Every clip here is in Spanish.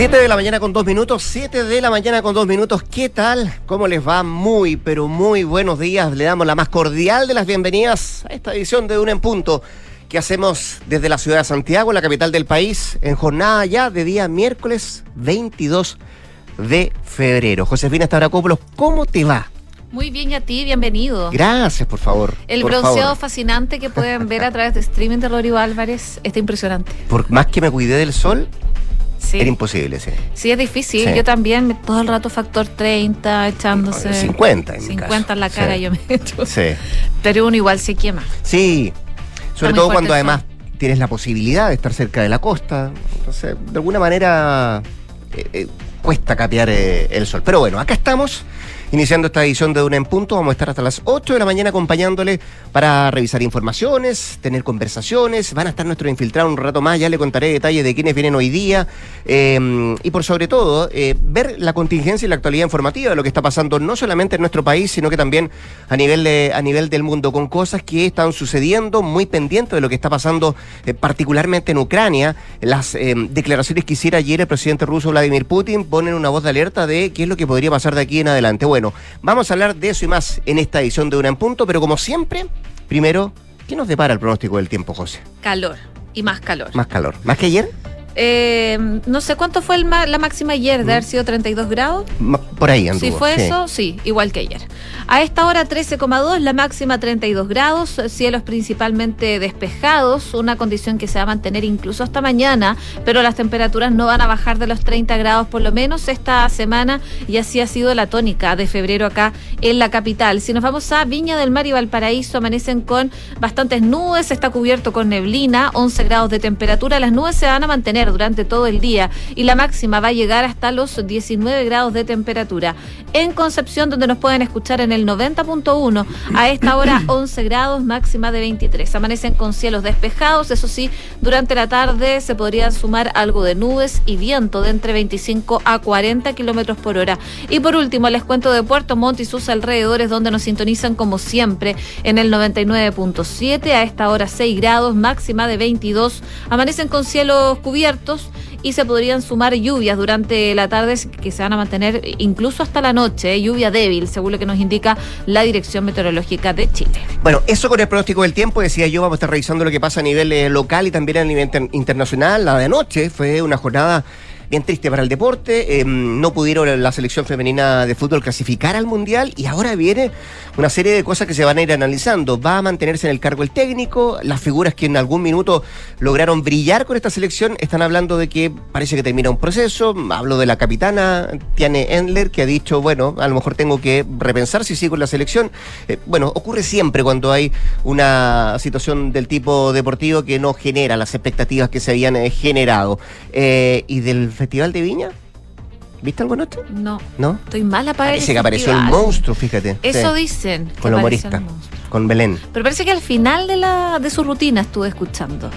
7 de la mañana con dos minutos, 7 de la mañana con dos minutos. ¿Qué tal? ¿Cómo les va? Muy, pero muy buenos días. Le damos la más cordial de las bienvenidas a esta edición de Una en Punto que hacemos desde la ciudad de Santiago, la capital del país, en jornada ya de día miércoles 22 de febrero. Josefina Stavrakopoulos, ¿cómo te va? Muy bien, y a ti, bienvenido. Gracias, por favor. El por bronceado favor. fascinante que pueden ver a través de streaming de Rodrigo Álvarez está impresionante. Por más que me cuidé del sol, Sí, era imposible, sí. sí es difícil. Sí. Yo también, todo el rato factor 30, echándose. 50 en mi 50 caso. en la cara Sí. yo me echo. Sí. Pero uno igual se quema. Sí, sobre todo cuando además tienes la posibilidad de estar cerca de la costa. Entonces, de alguna manera eh, eh, cuesta capear eh, el sol. Pero bueno, acá estamos. Iniciando esta edición de Una en Punto, vamos a estar hasta las 8 de la mañana acompañándole para revisar informaciones, tener conversaciones. Van a estar nuestros infiltrados un rato más, ya le contaré detalles de quiénes vienen hoy día. eh, y por sobre todo, eh, ver la contingencia y la actualidad informativa de lo que está pasando no solamente en nuestro país, sino que también a nivel, de- a nivel del mundo, con cosas que están sucediendo, muy pendientes de lo que está pasando eh, particularmente en Ucrania. Las declaraciones que hiciera ayer el presidente ruso Vladimir Putin ponen una voz de alerta de qué es lo que podría pasar de aquí en adelante. Bueno, vamos a hablar de eso y más en esta edición de Una en Punto, pero como siempre, primero, ¿qué nos depara el pronóstico del tiempo, José? Calor y más calor. Más calor. ¿Más que ayer? Eh, no sé cuánto fue el ma- la máxima ayer, de haber sido 32 grados. Por ahí anduvo. Si fue sí. eso, sí, igual que ayer. A esta hora 13,2, la máxima 32 grados, cielos principalmente despejados, una condición que se va a mantener incluso hasta mañana, pero las temperaturas no van a bajar de los 30 grados por lo menos esta semana y así ha sido la tónica de febrero acá en la capital. Si nos vamos a Viña del Mar y Valparaíso, amanecen con bastantes nubes, está cubierto con neblina, 11 grados de temperatura, las nubes se van a mantener durante todo el día y la máxima va a llegar hasta los 19 grados de temperatura. En Concepción, donde nos pueden escuchar en el 90.1, a esta hora 11 grados, máxima de 23. Amanecen con cielos despejados, eso sí, durante la tarde se podrían sumar algo de nubes y viento de entre 25 a 40 kilómetros por hora. Y por último, les cuento de Puerto Montt y sus alrededores, donde nos sintonizan como siempre en el 99.7, a esta hora 6 grados, máxima de 22. Amanecen con cielos cubiertos y se podrían sumar lluvias durante la tarde que se van a mantener incluso hasta la noche, ¿eh? lluvia débil, según lo que nos indica la Dirección Meteorológica de Chile. Bueno, eso con el pronóstico del tiempo, decía yo, vamos a estar revisando lo que pasa a nivel eh, local y también a nivel inter- internacional. La de anoche fue una jornada bien triste para el deporte. eh, no pudieron la selección femenina de fútbol clasificar al Mundial y ahora viene una serie de cosas que se van a ir analizando. Va a mantenerse en el cargo el técnico, las figuras que en algún minuto lograron brillar con esta selección están hablando de que parece que termina un proceso. Hablo de la capitana Tiane Endler, que ha dicho, bueno, a lo mejor tengo que repensar si sigo en la selección. Eh, bueno, ocurre siempre cuando hay una situación del tipo deportivo que no genera las expectativas que se habían eh, generado. ¿Y del Festival de Viña? ¿Viste algo anoche? No, ¿No? estoy mala para Parece que apareció el monstruo, fíjate. Eso Sí, dicen. Con la humorista, con Belén. Pero parece que al final de, la, de su rutina estuve escuchando.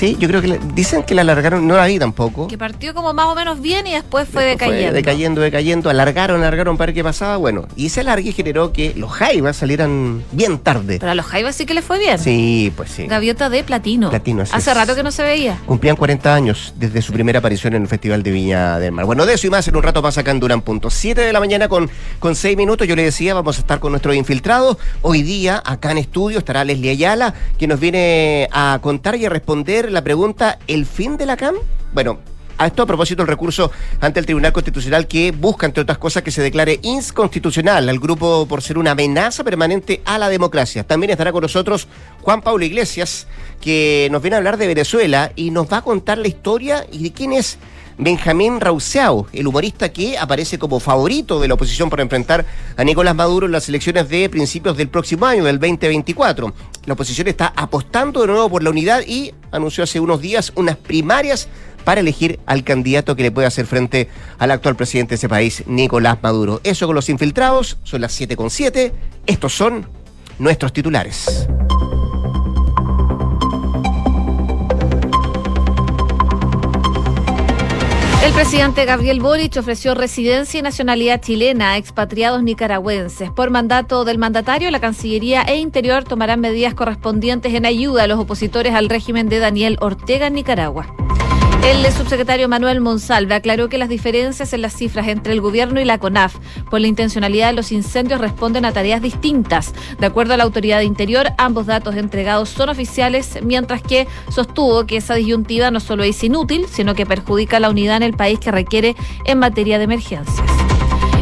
Sí, yo creo que le- dicen que la alargaron, no la vi tampoco. Que partió como más o menos bien y después fue Después decayendo. decayendo, decayendo, alargaron, alargaron para ver qué pasaba. Bueno, y ese alargue generó que los Jaivas salieran bien tarde. Pero a los Jaivas sí que le fue bien. Sí, pues sí. Gaviota de platino. Platino, así Hace es. rato que no se veía. Cumplían 40 años desde su primera aparición en el Festival de Viña del Mar. Bueno, de eso y más en un rato más acá en Durán Punto. 7 de la mañana con, con 6 minutos. Yo le decía, vamos a estar con nuestros infiltrados. Hoy día, acá en estudio, estará Leslie Ayala, que nos viene a contar y a responder la pregunta: ¿el fin de la CAM? Bueno. A esto a propósito del recurso ante el Tribunal Constitucional que busca, entre otras cosas, que se declare inconstitucional al grupo por ser una amenaza permanente a la democracia. También estará con nosotros Juan Pablo Iglesias, que nos viene a hablar de Venezuela y nos va a contar la historia y de quién es Benjamín Rauseau, el humorista que aparece como favorito de la oposición para enfrentar a Nicolás Maduro en las elecciones de principios del próximo año, del 2024. La oposición está apostando de nuevo por la unidad y anunció hace unos días unas primarias para elegir al candidato que le puede hacer frente al actual presidente de ese país, Nicolás Maduro. Eso con los infiltrados, son las 7 con 7. Estos son nuestros titulares. El presidente Gabriel Boric ofreció residencia y nacionalidad chilena a expatriados nicaragüenses. Por mandato del mandatario, la Cancillería e Interior tomarán medidas correspondientes en ayuda a los opositores al régimen de Daniel Ortega en Nicaragua. El subsecretario Manuel Monsalve aclaró que las diferencias en las cifras entre el gobierno y la CONAF por la intencionalidad de los incendios responden a tareas distintas. De acuerdo a la autoridad de Interior, ambos datos entregados son oficiales, mientras que sostuvo que esa disyuntiva no solo es inútil, sino que perjudica la unidad en el país que requiere en materia de emergencias.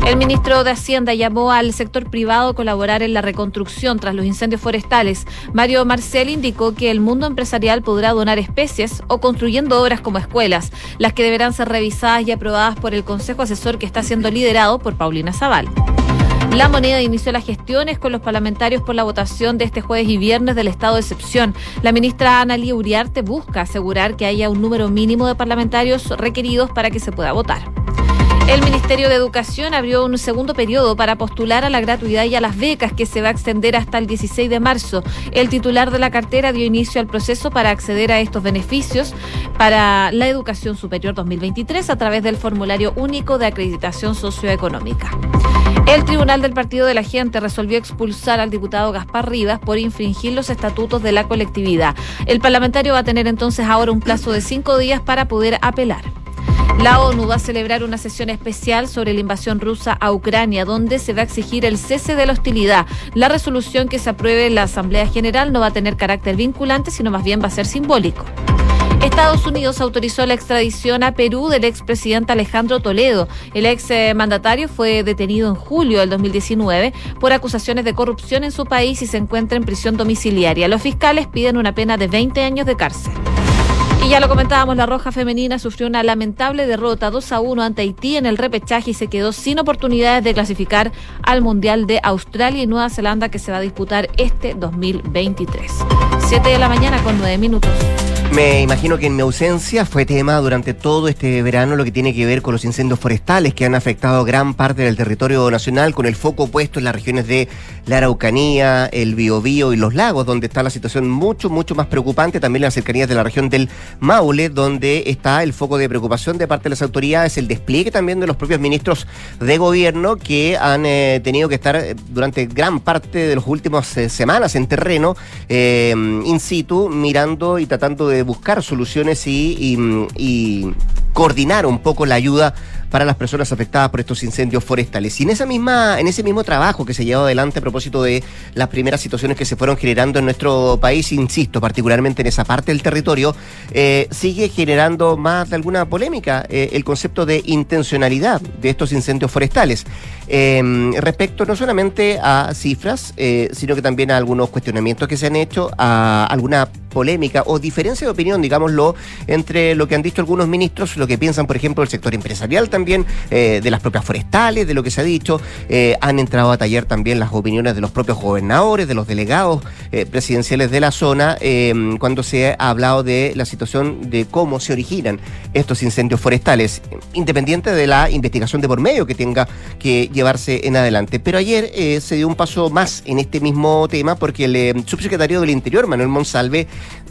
El ministro de Hacienda llamó al sector privado a colaborar en la reconstrucción tras los incendios forestales. Mario Marcel indicó que el mundo empresarial podrá donar especies o construyendo obras como escuelas, las que deberán ser revisadas y aprobadas por el Consejo Asesor que está siendo liderado por Paulina Zaval. La moneda inició las gestiones con los parlamentarios por la votación de este jueves y viernes del estado de excepción. La ministra Ana Lía Uriarte busca asegurar que haya un número mínimo de parlamentarios requeridos para que se pueda votar. El Ministerio de Educación abrió un segundo periodo para postular a la gratuidad y a las becas que se va a extender hasta el 16 de marzo. El titular de la cartera dio inicio al proceso para acceder a estos beneficios para la educación superior 2023 a través del formulario único de acreditación socioeconómica. El Tribunal del Partido de la Gente resolvió expulsar al diputado Gaspar Rivas por infringir los estatutos de la colectividad. El parlamentario va a tener entonces ahora un plazo de cinco días para poder apelar. La ONU va a celebrar una sesión especial sobre la invasión rusa a Ucrania, donde se va a exigir el cese de la hostilidad. La resolución que se apruebe en la Asamblea General no va a tener carácter vinculante, sino más bien va a ser simbólico. Estados Unidos autorizó la extradición a Perú del expresidente Alejandro Toledo. El ex mandatario fue detenido en julio del 2019 por acusaciones de corrupción en su país y se encuentra en prisión domiciliaria. Los fiscales piden una pena de 20 años de cárcel. Y ya lo comentábamos, la Roja Femenina sufrió una lamentable derrota 2 a 1 ante Haití en el repechaje y se quedó sin oportunidades de clasificar al Mundial de Australia y Nueva Zelanda que se va a disputar este 2023. 7 de la mañana con 9 minutos. Me imagino que en mi ausencia fue tema durante todo este verano lo que tiene que ver con los incendios forestales que han afectado gran parte del territorio nacional, con el foco puesto en las regiones de la Araucanía, el Biobío y los lagos, donde está la situación mucho, mucho más preocupante, también en las cercanías de la región del Maule, donde está el foco de preocupación de parte de las autoridades, el despliegue también de los propios ministros de gobierno que han eh, tenido que estar eh, durante gran parte de las últimas eh, semanas en terreno, in situ, mirando y tratando de buscar soluciones y, coordinar un poco la ayuda para las personas afectadas por estos incendios forestales. Y en esa misma, en ese mismo trabajo que se llevó adelante a propósito de las primeras situaciones que se fueron generando en nuestro país, insisto, particularmente en esa parte del territorio, eh, sigue generando más de alguna polémica eh, el concepto de intencionalidad de estos incendios forestales. Em, respecto no solamente a cifras, eh, sino que también a algunos cuestionamientos que se han hecho, a alguna polémica o diferencia de opinión, digámoslo, entre lo que han dicho algunos ministros, lo que piensan, por ejemplo, el sector empresarial también, eh, de las propias forestales, de lo que se ha dicho. Eh, han entrado a taller también las opiniones de los propios gobernadores, de los delegados presidenciales de la zona, em, cuando se ha hablado de la situación de cómo se originan estos incendios forestales, independiente de la investigación de por medio que tenga que llevarse en adelante. Pero ayer eh, se dio un paso más en este mismo tema porque el eh, subsecretario del Interior, Manuel Monsalve,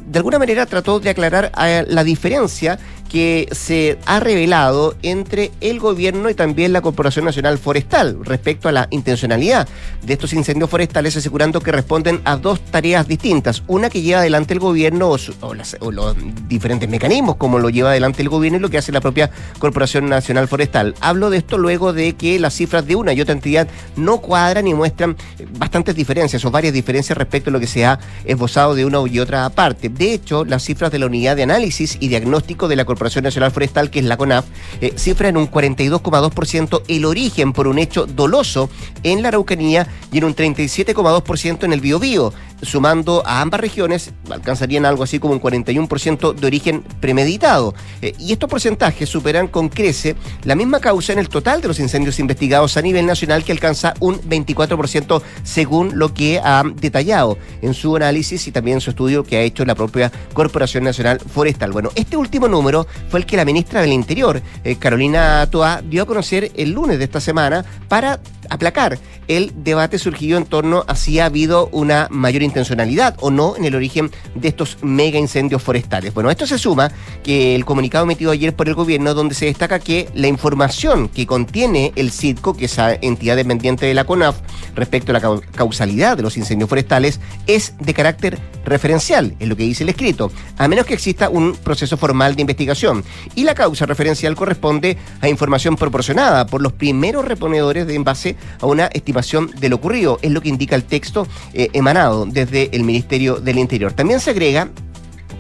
de alguna manera trató de aclarar eh, la diferencia que se ha revelado entre el gobierno y también la Corporación Nacional Forestal respecto a la intencionalidad de estos incendios forestales, asegurando que responden a dos tareas distintas. Una que lleva adelante el gobierno o, los diferentes mecanismos como lo lleva adelante el gobierno y lo que hace la propia Corporación Nacional Forestal. Hablo de esto luego de que las cifras de una y otra entidad no cuadran y muestran bastantes diferencias o varias diferencias respecto a lo que se ha esbozado de una y otra parte. De hecho, las cifras de la unidad de análisis y diagnóstico de la Corporación Nacional Forestal, que es la CONAF, eh, cifra en un 42,2% el origen por un hecho doloso en la Araucanía y en un 37,2% en el Biobío sumando a ambas regiones, alcanzarían algo así como un 41% de origen premeditado. Eh, y estos porcentajes superan con crece la misma causa en el total de los incendios investigados a nivel nacional, que alcanza un 24% según lo que ha detallado en su análisis y también en su estudio que ha hecho la propia Corporación Nacional Forestal. Bueno, este último número fue el que la ministra del Interior, eh, Carolina Toa, dio a conocer el lunes de esta semana para aplacar el debate surgido en torno a si ha habido una mayor intencionalidad o no en el origen de estos mega incendios forestales. Bueno, esto se suma que el comunicado emitido ayer por el gobierno donde se destaca que la información que contiene el CITCO, que es esa entidad dependiente de la CONAF, respecto a la causalidad de los incendios forestales, es de carácter referencial, es lo que dice el escrito, a menos que exista un proceso formal de investigación. Y la causa referencial corresponde a información proporcionada por los primeros reponedores de en base a una estimación de lo ocurrido, es lo que indica el texto eh, emanado desde el Ministerio del Interior. También se agrega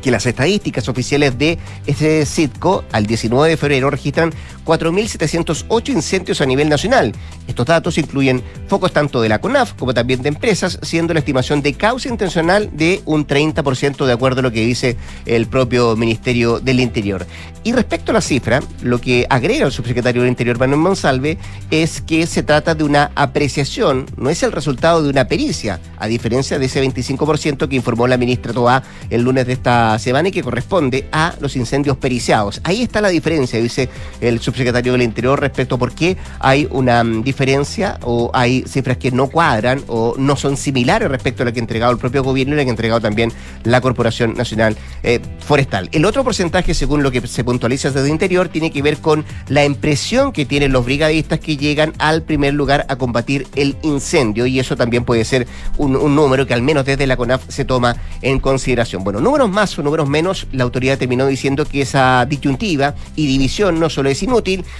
que las estadísticas oficiales de este CITCO al 19 de febrero registran 4.708 incendios a nivel nacional. Estos datos incluyen focos tanto de la CONAF como también de empresas, siendo la estimación de causa intencional de un 30% de acuerdo a lo que dice el propio Ministerio del Interior. Y respecto a la cifra, lo que agrega el subsecretario del Interior, Manuel Monsalve, es que se trata de una apreciación, no es el resultado de una pericia, a diferencia de ese 25% que informó la ministra Toá el lunes de esta semana y que corresponde a los incendios periciados. Ahí está la diferencia, dice el subsecretario secretario del Interior respecto a por qué hay una mm, diferencia o hay cifras que no cuadran o no son similares respecto a lo que ha entregado el propio gobierno y lo que ha entregado también la Corporación Nacional eh, Forestal. El otro porcentaje, según lo que se puntualiza desde el Interior, tiene que ver con la impresión que tienen los brigadistas que llegan al primer lugar a combatir el incendio y eso también puede ser un número que al menos desde la CONAF se toma en consideración. Bueno, números más o números menos, la autoridad terminó diciendo que esa disyuntiva y división no solo es inútil,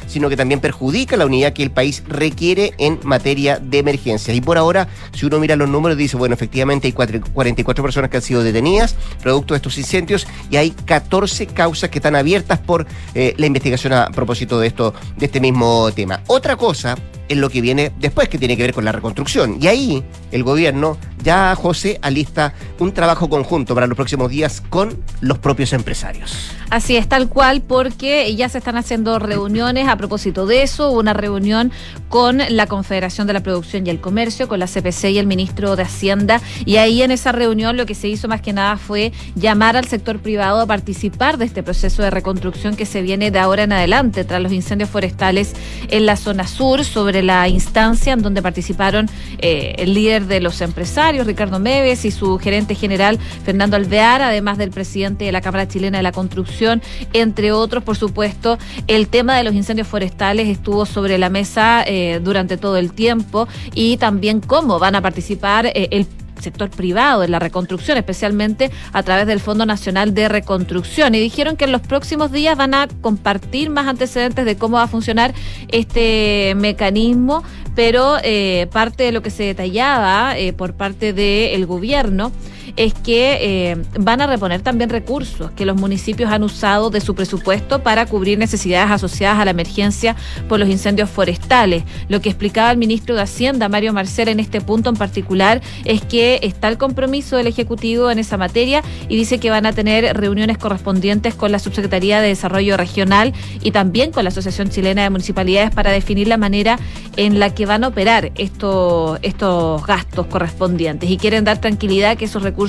sino que también perjudica la unidad que el país requiere en materia de emergencia. Y por ahora, si uno mira los números, dice, bueno, efectivamente hay 44 personas que han sido detenidas producto de estos incendios y hay 14 causas que están abiertas por eh, la investigación a propósito de esto, de este mismo tema. Otra cosa en lo que viene después, que tiene que ver con la reconstrucción. Y ahí el gobierno ya, José, alista un trabajo conjunto para los próximos días con los propios empresarios. Así es, tal cual, porque ya se están haciendo reuniones a propósito de eso, una reunión con la Confederación de la Producción y el Comercio, con la CPC y el ministro de Hacienda, y ahí en esa reunión lo que se hizo más que nada fue llamar al sector privado a participar de este proceso de reconstrucción que se viene de ahora en adelante tras los incendios forestales en la zona sur, sobre la instancia en donde participaron eh, el líder de los empresarios, Ricardo Meves, y su gerente general, Fernando Alvear, además del presidente de la Cámara Chilena de la Construcción entre otros, por supuesto, el tema de los incendios forestales estuvo sobre la mesa eh, durante todo el tiempo y también cómo van a participar eh, el sector privado en la reconstrucción, especialmente a través del Fondo Nacional de Reconstrucción. Y dijeron que en los próximos días van a compartir más antecedentes de cómo va a funcionar este mecanismo, pero eh, parte de lo que se detallaba por parte del gobierno es que eh, van a reponer también recursos que los municipios han usado de su presupuesto para cubrir necesidades asociadas a la emergencia por los incendios forestales. Lo que explicaba el ministro de Hacienda, Mario Marcel, en este punto en particular, es que está el compromiso del Ejecutivo en esa materia y dice que van a tener reuniones correspondientes con la Subsecretaría de Desarrollo Regional y también con la Asociación Chilena de Municipalidades para definir la manera en la que van a operar estos, estos gastos correspondientes y quieren dar tranquilidad que esos recursos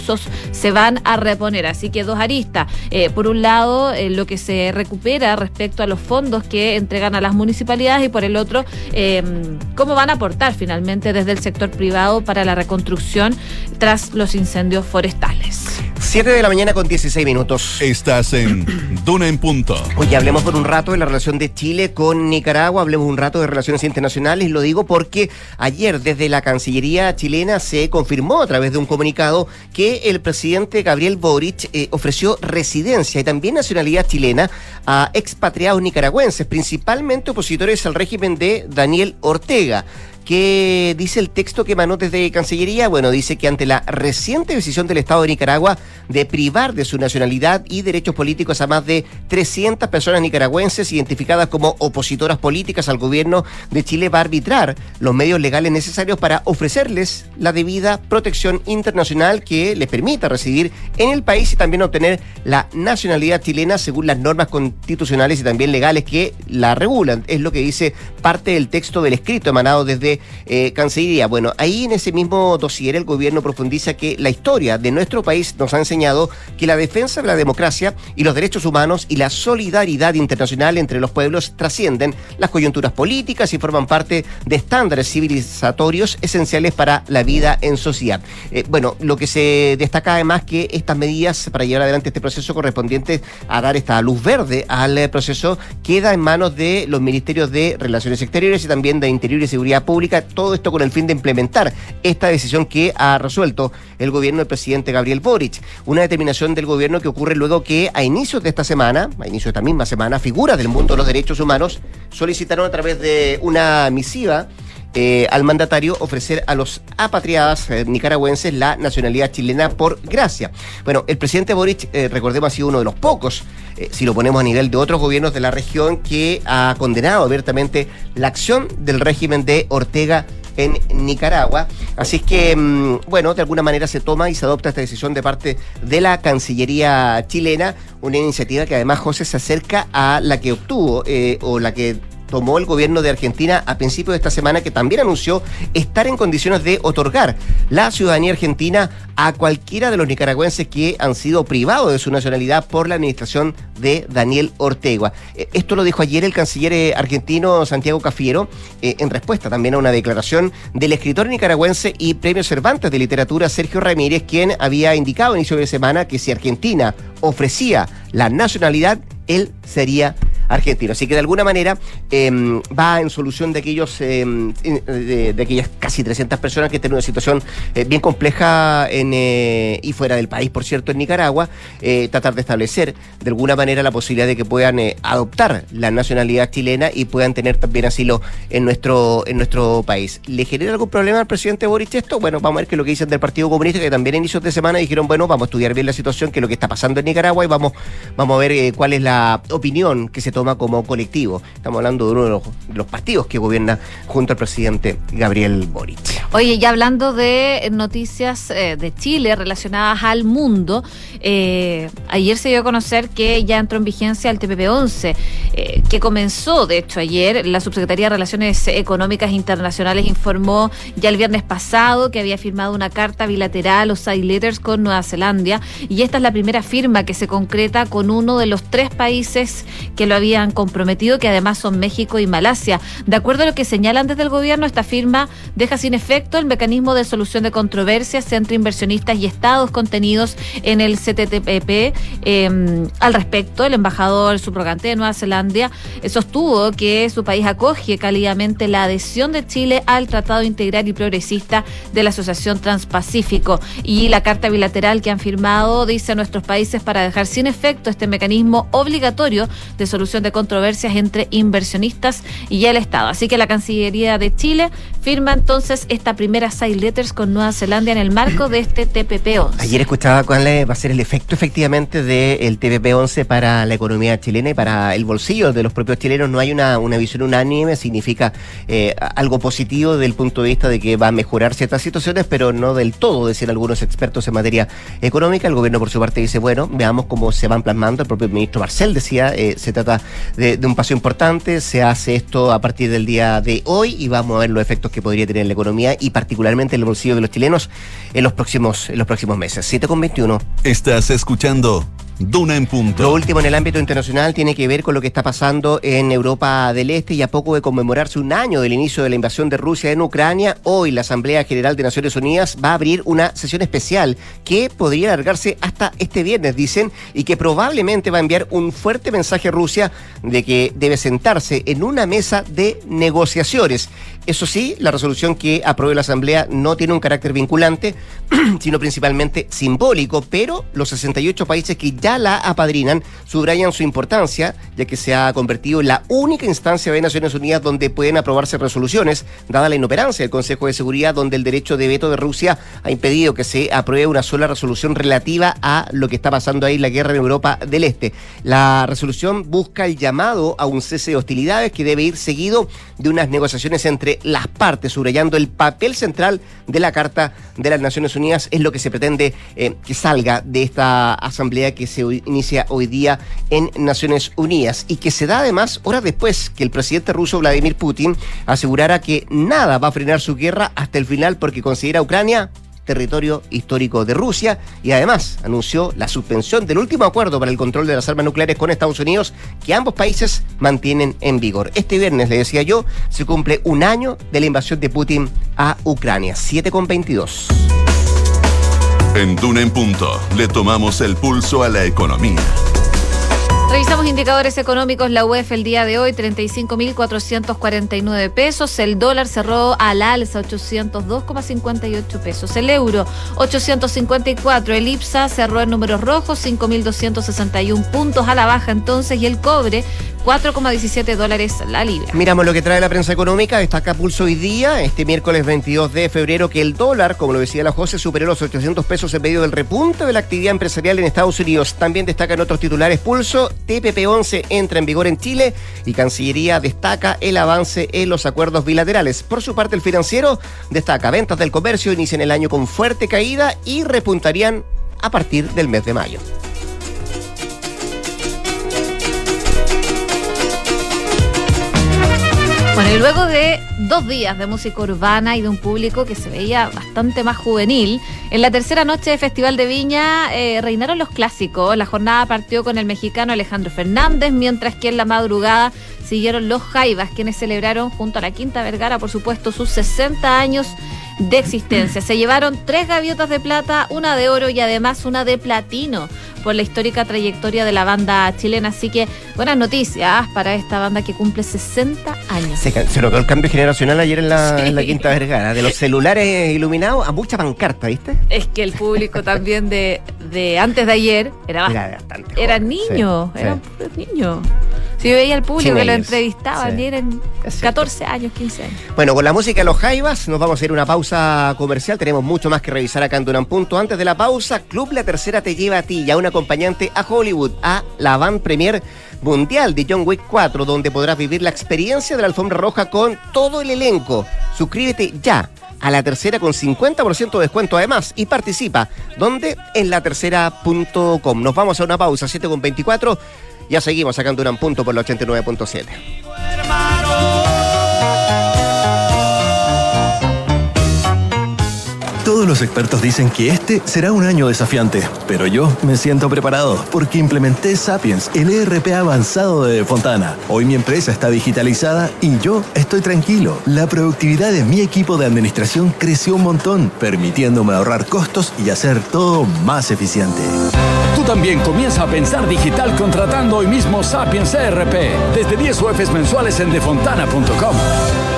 se van a reponer. Así que dos aristas. Eh, por un lado, eh, lo que se recupera respecto a los fondos que entregan a las municipalidades y por el otro, eh, cómo van a aportar finalmente desde el sector privado para la reconstrucción tras los incendios forestales. 7 de la mañana con 16 minutos. Estás en Duna en Punto. Oye, hablemos por un rato de la relación de Chile con Nicaragua, hablemos un rato de relaciones internacionales, lo digo porque ayer desde la Cancillería chilena se confirmó a través de un comunicado que el presidente Gabriel Boric eh, ofreció residencia y también nacionalidad chilena a expatriados nicaragüenses, principalmente opositores al régimen de Daniel Ortega. ¿Qué dice el texto que emanó desde Cancillería? Bueno, dice que ante la reciente decisión del Estado de Nicaragua de privar de su nacionalidad y derechos políticos a más de 300 personas nicaragüenses identificadas como opositoras políticas al gobierno de Chile, va a arbitrar los medios legales necesarios para ofrecerles la debida protección internacional que les permita residir en el país y también obtener la nacionalidad chilena según las normas constitucionales y también legales que la regulan. Es lo que dice parte del texto del escrito emanado desde eh, Cancillería. Bueno, ahí en ese mismo dossier el gobierno profundiza que la historia de nuestro país nos ha enseñado que la defensa de la democracia y los derechos humanos y la solidaridad internacional entre los pueblos trascienden las coyunturas políticas y forman parte de estándares civilizatorios esenciales para la vida en sociedad. Eh, bueno, lo que se destaca además que estas medidas para llevar adelante este proceso correspondiente a dar esta luz verde al eh, proceso queda en manos de los ministerios de Relaciones Exteriores y también de Interior y Seguridad Pública, todo esto con el fin de implementar esta decisión que ha resuelto el gobierno del presidente Gabriel Boric. Una determinación del gobierno que ocurre luego que a inicios de esta semana, a inicios de esta misma semana, figuras del mundo de los derechos humanos solicitaron a través de una misiva eh, al mandatario ofrecer a los apatriadas eh, nicaragüenses la nacionalidad chilena por gracia. Bueno, el presidente Boric, eh, recordemos, ha sido uno de los pocos, si lo ponemos a nivel de otros gobiernos de la región, que ha condenado abiertamente la acción del régimen de Ortega en Nicaragua. Así es que, mm, bueno, de alguna manera se toma y se adopta esta decisión de parte de la Cancillería chilena, una iniciativa que además, José, se acerca a la que obtuvo o la que tomó el gobierno de Argentina a principios de esta semana, que también anunció estar en condiciones de otorgar la ciudadanía argentina a cualquiera de los nicaragüenses que han sido privados de su nacionalidad por la administración de Daniel Ortega. Eh, esto lo dijo ayer el canciller eh, argentino Santiago Cafiero, eh, en respuesta también a una declaración del escritor nicaragüense y premio Cervantes de literatura Sergio Ramírez, quien había indicado a inicio de semana que si Argentina ofrecía la nacionalidad, él sería argentino. Así que de alguna manera em, va en solución de aquellos em, de, aquellas casi 300 personas que tienen una situación eh, bien compleja en, eh, y fuera del país, por cierto, en Nicaragua, eh, tratar de establecer de alguna manera la posibilidad de que puedan adoptar la nacionalidad chilena y puedan tener también asilo en nuestro, en nuestro país. ¿Le genera algún problema al presidente Boris esto? Bueno, vamos a ver qué es lo que dicen del Partido Comunista, que también a inicios de semana dijeron, bueno, vamos a estudiar bien la situación, qué es lo que está pasando en Nicaragua y vamos, vamos a ver cuál es la opinión que se como colectivo. Estamos hablando de uno de los, partidos que gobierna junto al presidente Gabriel Boric. Oye, ya hablando de noticias eh, de Chile relacionadas al mundo, eh, ayer se dio a conocer que ya entró en vigencia el TPP-11, eh, que comenzó, de hecho, ayer. La Subsecretaría de Relaciones Económicas Internacionales informó ya el viernes pasado que había firmado una carta bilateral o side letters con Nueva Zelanda y esta es la primera firma que se concreta con uno de los tres países que lo habían comprometido, que además son México y Malasia. De acuerdo a lo que señalan desde el gobierno, esta firma deja sin efecto el mecanismo de solución de controversias entre inversionistas y estados contenidos en el CTTP. Em, al respecto, el embajador subrogante de Nueva Zelanda eh, sostuvo que su país acoge cálidamente la adhesión de Chile al Tratado Integral y Progresista de la Asociación Transpacífico y la carta bilateral que han firmado dice a nuestros países para dejar sin efecto este mecanismo obligatorio de solución de controversias entre inversionistas y el Estado. Así que la Cancillería de Chile firma entonces esta primera side letters con Nueva Zelanda en el marco de este TPP-11. Ayer escuchaba cuál va a ser el efecto efectivamente del TPP-11 para la economía chilena y para el bolsillo de los propios chilenos. No hay una, una visión unánime, significa eh, algo positivo desde el punto de vista de que va a mejorar ciertas situaciones, pero no del todo, decían algunos expertos en materia económica. El gobierno por su parte dice, bueno, veamos cómo se van plasmando. El propio ministro Marcel decía, eh, se trata de, de un paso importante, se hace esto a partir del día de hoy y vamos a ver los efectos que podría tener en la economía y particularmente en el bolsillo de los chilenos en los próximos, en los próximos meses. 7 con 21. Estás escuchando Duna en punto. Lo último en el ámbito internacional tiene que ver con lo que está pasando en Europa del Este y a poco de conmemorarse un año del inicio de la invasión de Rusia en Ucrania, hoy la Asamblea General de Naciones Unidas va a abrir una sesión especial que podría alargarse hasta este viernes, dicen, y que probablemente va a enviar un fuerte mensaje a Rusia de que debe sentarse en una mesa de negociaciones. Eso sí, la resolución que aprobó la Asamblea no tiene un carácter vinculante, sino principalmente simbólico, pero los 68 países que ya la apadrinan, subrayan su importancia, ya que se ha convertido en la única instancia de Naciones Unidas donde pueden aprobarse resoluciones, dada la inoperancia del Consejo de Seguridad, donde el derecho de veto de Rusia ha impedido que se apruebe una sola resolución relativa a lo que está pasando ahí, la guerra en Europa del Este. La resolución busca el llamado a un cese de hostilidades que debe ir seguido de unas negociaciones entre las partes, subrayando el papel central de la Carta de las Naciones Unidas, es lo que se pretende eh, que salga de esta asamblea que se inicia hoy día en Naciones Unidas y que se da además horas después que el presidente ruso Vladimir Putin asegurara que nada va a frenar su guerra hasta el final porque considera a Ucrania territorio histórico de Rusia y además anunció la suspensión del último acuerdo para el control de las armas nucleares con Estados Unidos que ambos países mantienen en vigor. Este viernes, le decía yo, se cumple un año de la invasión de Putin a Ucrania. 7 con 22. En Duna en Punto le tomamos el pulso a la economía. Revisamos indicadores económicos. La UEF el día de hoy, 35.449 pesos. El dólar cerró al alza, 802,58 pesos. El euro, 854. El IPSA cerró en números rojos, 5.261 puntos a la baja entonces. Y el cobre, 4,17 dólares la libra. Miramos lo que trae la prensa económica. Destaca Pulso hoy día, este miércoles 22 de febrero, que el dólar, como lo decía la José, superó los 800 pesos en medio del repunte de la actividad empresarial en Estados Unidos. También destacan otros titulares Pulso TPP-11 entra en vigor en Chile y Cancillería destaca el avance en los acuerdos bilaterales. Por su parte, el financiero destaca ventas del comercio inician el año con fuerte caída y repuntarían a partir del mes de mayo. Luego de dos días de música urbana y de un público que se veía bastante más juvenil, en la tercera noche de Festival de Viña eh, reinaron los clásicos. La jornada partió con el mexicano Alejandro Fernández, mientras que en la madrugada siguieron los Jaivas, quienes celebraron junto a la Quinta Vergara, por supuesto, sus 60 años de existencia. Se llevaron tres gaviotas de plata, una de oro y además una de platino por la histórica trayectoria de la banda chilena. Así que buenas noticias para esta banda que cumple 60 años. Se, se notó el cambio generacional ayer en la, en la Quinta Vergara, de los celulares iluminados a mucha pancarta, ¿viste? Es que el público también de, de antes de ayer era, Era bastante era joven, niño, sí, era sí. puros niños. Si yo veía al público que lo Teenagers, entrevistaban sí. cierto. 14 años, 15 años. Bueno, con la música de los Jaivas nos vamos a ir a una pausa comercial. Tenemos mucho más que revisar acá en Duran Punto. Antes de la pausa, Club La Tercera te lleva a ti y a un acompañante a Hollywood, a la van premier mundial de John Wick 4, donde podrás vivir la experiencia de la alfombra roja con todo el elenco. Suscríbete ya a la tercera con 50% de descuento además y participa. ¿Dónde? En latercera.com. Nos vamos a una pausa, 7 con 24. Ya seguimos en Duran Punto por la 89.7. Todos los expertos dicen que este será un año desafiante, pero yo me siento preparado porque implementé Sapiens, el ERP avanzado de Fontana. Hoy mi empresa está digitalizada y yo estoy tranquilo. La productividad de mi equipo de administración creció un montón, permitiéndome ahorrar costos y hacer todo más eficiente. Tú también comienza a pensar digital contratando hoy mismo Sapiens CRP desde 10 UFs mensuales en defontana.com.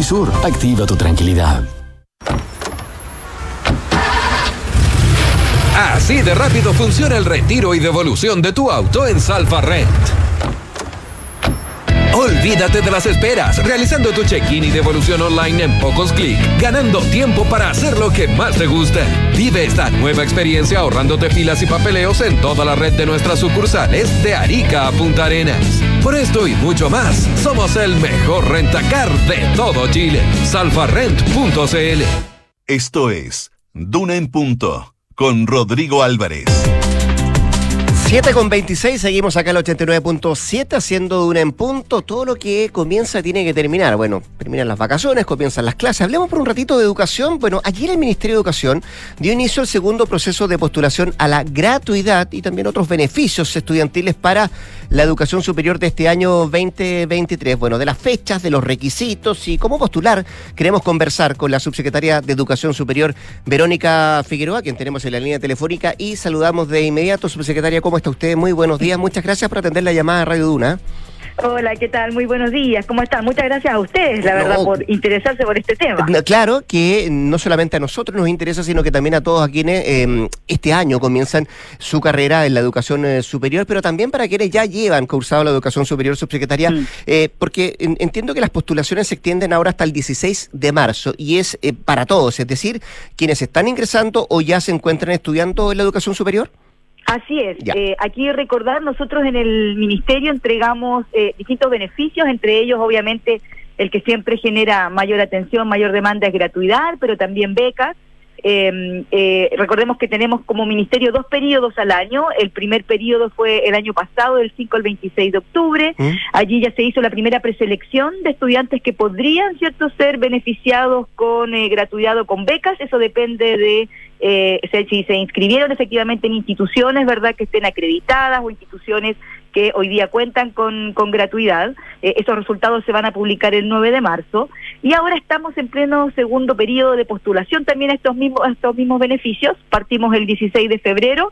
activa tu tranquilidad. Así de rápido funciona el retiro y devolución de tu auto en Salfa Rent. Olvídate de las esperas, realizando tu check-in y devolución online en pocos clics, ganando tiempo para hacer lo que más te gusta. Vive esta nueva experiencia ahorrándote filas y papeleos en toda la red de nuestras sucursales de Arica a Punta Arenas. Por esto y mucho más, somos el mejor rentacar de todo Chile. Salfarrent.cl Esto es Duna en Punto con Rodrigo Álvarez. 7 con 26, seguimos acá al 89.7 haciendo de una en punto. Todo lo que comienza tiene que terminar. Bueno, terminan las vacaciones, comienzan las clases. Hablemos por un ratito de educación. Bueno, ayer el Ministerio de Educación dio inicio al segundo proceso de postulación a la gratuidad y también otros beneficios estudiantiles para la educación superior de este año 2023. Bueno, de las fechas, de los requisitos y cómo postular, queremos conversar con la subsecretaria de Educación Superior, Verónica Figueroa, quien tenemos en la línea telefónica, y saludamos de inmediato, subsecretaria, ¿cómo está usted? Muy buenos días, muchas gracias por atender la llamada a Radio Duna. Hola, ¿qué tal? Muy buenos días. ¿Cómo están? Muchas gracias a ustedes, la verdad, por interesarse por este tema. Claro que no solamente a nosotros nos interesa, sino que también a todos a quienes eh, este año comienzan su carrera en la educación eh, superior, pero también para quienes ya llevan cursado la educación superior subsecretaria, Mm. eh, porque en- entiendo que las postulaciones se extienden ahora hasta el 16 de marzo y es eh, para todos, es decir, quienes están ingresando o ya se encuentran estudiando en la educación superior. Así es. Eh, aquí recordar, nosotros en el ministerio entregamos eh, distintos beneficios, entre ellos obviamente el que siempre genera mayor atención, mayor demanda es gratuidad, pero también becas. Eh, eh, recordemos que tenemos como ministerio dos periodos al año. El primer periodo fue el año pasado, del 5 al 26 de octubre. ¿Mm? Allí ya se hizo la primera preselección de estudiantes que podrían, ¿cierto?, ser beneficiados con eh, gratuidad o con becas. Eso depende de eh, si se inscribieron efectivamente en instituciones, ¿verdad?, que estén acreditadas o instituciones que hoy día cuentan con, con gratuidad. Eh, esos resultados se van a publicar el 9 de marzo. Y ahora estamos en pleno segundo periodo de postulación también a estos mismos, a estos mismos beneficios. Partimos el 16 de febrero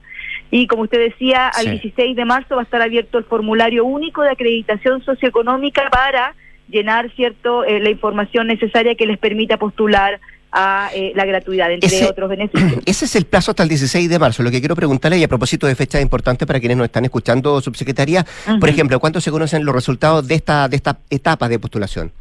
y como usted decía, al Sí. 16 de marzo va a estar abierto el formulario único de acreditación socioeconómica para llenar cierto eh, la información necesaria que les permita postular a eh, la gratuidad, entre Ese- otros beneficios. Ese es el plazo hasta el 16 de marzo. Lo que quiero preguntarle, y a propósito de fechas importantes para quienes nos están escuchando, subsecretaria, por ejemplo, ¿cuánto se conocen los resultados de esta, de esta etapa de postulación?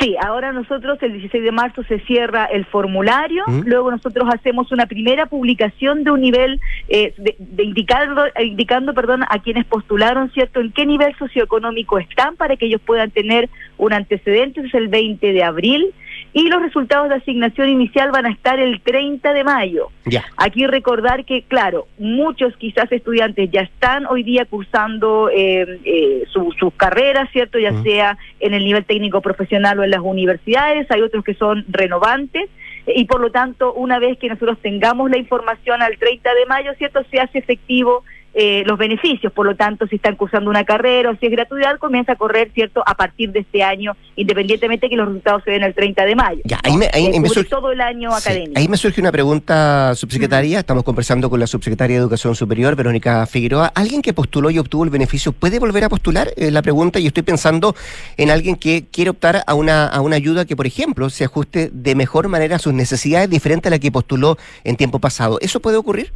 Sí, ahora nosotros el 16 de marzo se cierra el formulario, ¿Mm? luego nosotros hacemos una primera publicación de un nivel, eh, de, de indicando, eh, indicando perdón, a quienes postularon, ¿cierto?, en qué nivel socioeconómico están para que ellos puedan tener un antecedente, es el 20 de abril, y los resultados de asignación inicial van a estar el 30 de mayo. Ya. Aquí recordar que, claro, muchos quizás estudiantes ya están hoy día cursando eh, eh, su- sus carreras, ¿cierto? Ya sea en el nivel técnico profesional o en las universidades, hay otros que son renovantes y por lo tanto, una vez que nosotros tengamos la información al 30 de mayo, ¿cierto? Se hace efectivo eh, los beneficios, por lo tanto, si están cursando una carrera o si es gratuidad, comienza a correr, ¿cierto? A partir de este año, independientemente que los resultados se den el 30 de mayo. Ya, ahí me- ahí Eh, me surge- todo el año Sí, académico. Ahí me surge una pregunta, subsecretaria. Estamos conversando con la subsecretaria de Educación Superior, Verónica Figueroa. ¿Alguien que postuló y obtuvo el beneficio puede volver a postular? Eh, la pregunta, y estoy pensando en alguien que quiere optar a una, a una ayuda que, por ejemplo, se ajuste de mejor manera a sus necesidades, diferente a la que postuló en tiempo pasado. ¿Eso puede ocurrir?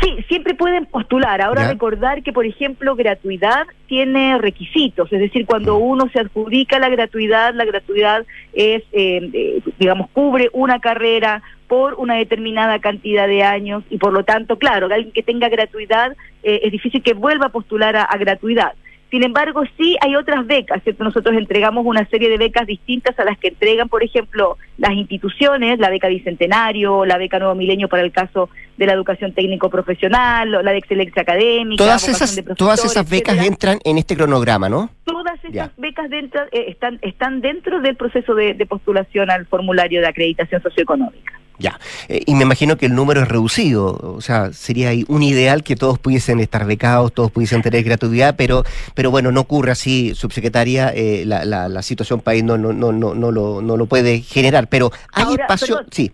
Sí, siempre pueden postular. Ahora Ya. recordar que, por ejemplo, gratuidad tiene requisitos, es decir, Mm. cuando uno se adjudica la gratuidad, la gratuidad es, eh, eh, digamos, cubre una carrera por una determinada cantidad de años y por lo tanto, claro, alguien que tenga gratuidad eh, es difícil que vuelva a postular a, a gratuidad. Sin embargo, sí hay otras becas, ¿cierto? Nosotros entregamos una serie de becas distintas a las que entregan, por ejemplo, las instituciones, la beca Bicentenario, la beca Nuevo Milenio para el caso de la educación técnico profesional, la de excelencia académica. Todas esas, todas esas becas etcétera. entran en este cronograma, ¿no? Todas esas Ya. becas dentro, eh, están, están dentro del proceso de, de postulación al formulario de acreditación socioeconómica. Ya. Eh, y me imagino que el número es reducido. O sea, sería un ideal que todos pudiesen estar becados, todos pudiesen tener gratuidad, pero, pero bueno, no ocurre así, subsecretaria. eh, la, la, la situación país no, no, no, no, no, lo, no lo puede generar. Pero hay Ahora, espacio. perdón. Sí.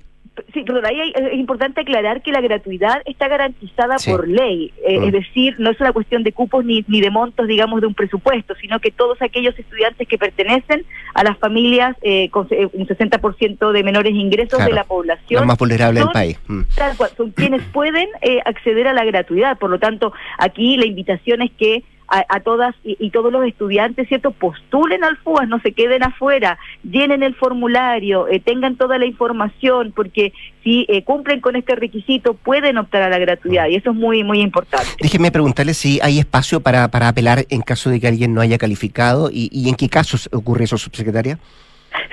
Sí, perdón, ahí hay- es importante aclarar que la gratuidad está garantizada Sí. por ley, eh, es decir, no es una cuestión de cupos ni, ni de montos, digamos, de un presupuesto, sino que todos aquellos estudiantes que pertenecen a las familias eh, con eh, un 60% de menores ingresos Claro, de la población Los más vulnerables del país. Mm. Tal cual, son quienes pueden eh, acceder a la gratuidad. Por lo tanto, aquí la invitación es que a, a todas y, y todos los estudiantes, ¿cierto? Postulen al FUAS, no se queden afuera, llenen el formulario, eh, tengan toda la información, porque si eh, cumplen con este requisito pueden optar a la gratuidad y eso es muy, muy importante. Déjenme preguntarle si hay espacio para, para apelar en caso de que alguien no haya calificado y, y en qué casos ocurre eso, subsecretaria.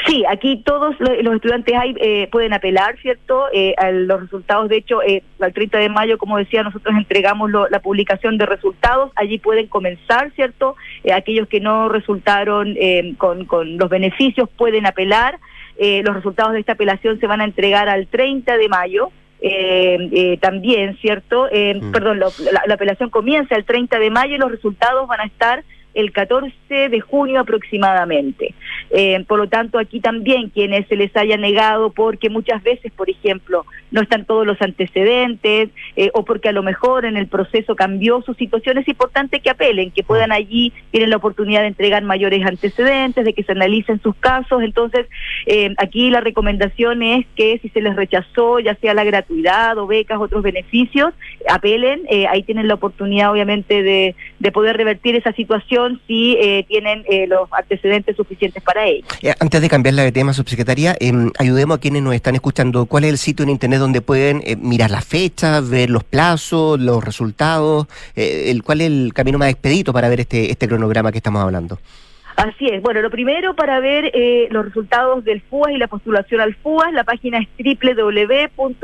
Sí, aquí todos los estudiantes hay, eh, pueden apelar, ¿cierto? Eh, a los resultados, de hecho, eh, al 30 de mayo, como decía, nosotros entregamos la publicación de resultados, allí pueden comenzar, ¿cierto? aquellos que no resultaron con, con, los beneficios pueden apelar, los resultados de esta apelación se van a entregar al 30 de mayo. también, ¿cierto? Mm. Perdón, la, la apelación comienza el 30 de mayo y los resultados van a estar el 14 de junio aproximadamente. Eh, por lo tanto, aquí también quienes se les haya negado porque muchas veces, por ejemplo, no están todos los antecedentes eh, o porque a lo mejor en el proceso cambió su situación, es importante que apelen, que puedan allí, tienen la oportunidad de entregar mayores antecedentes, de que se analicen sus casos. Entonces, eh, aquí la recomendación es que si se les rechazó, ya sea la gratuidad o becas, otros beneficios, apelen, ahí tienen la oportunidad obviamente de, de poder revertir esa situación si tienen los antecedentes suficientes para ello. antes de cambiar de tema, subsecretaria, em, ayudemos a quienes nos están escuchando. ¿Cuál es el sitio en Internet donde pueden eh, mirar las fechas, ver los plazos, los resultados? Eh, el, ¿Cuál es el camino más expedito para ver este, este cronograma que estamos hablando? Así es. Bueno, lo primero para ver eh, los resultados del FUAS y la postulación al FUAS, la página es www.fuas.cl.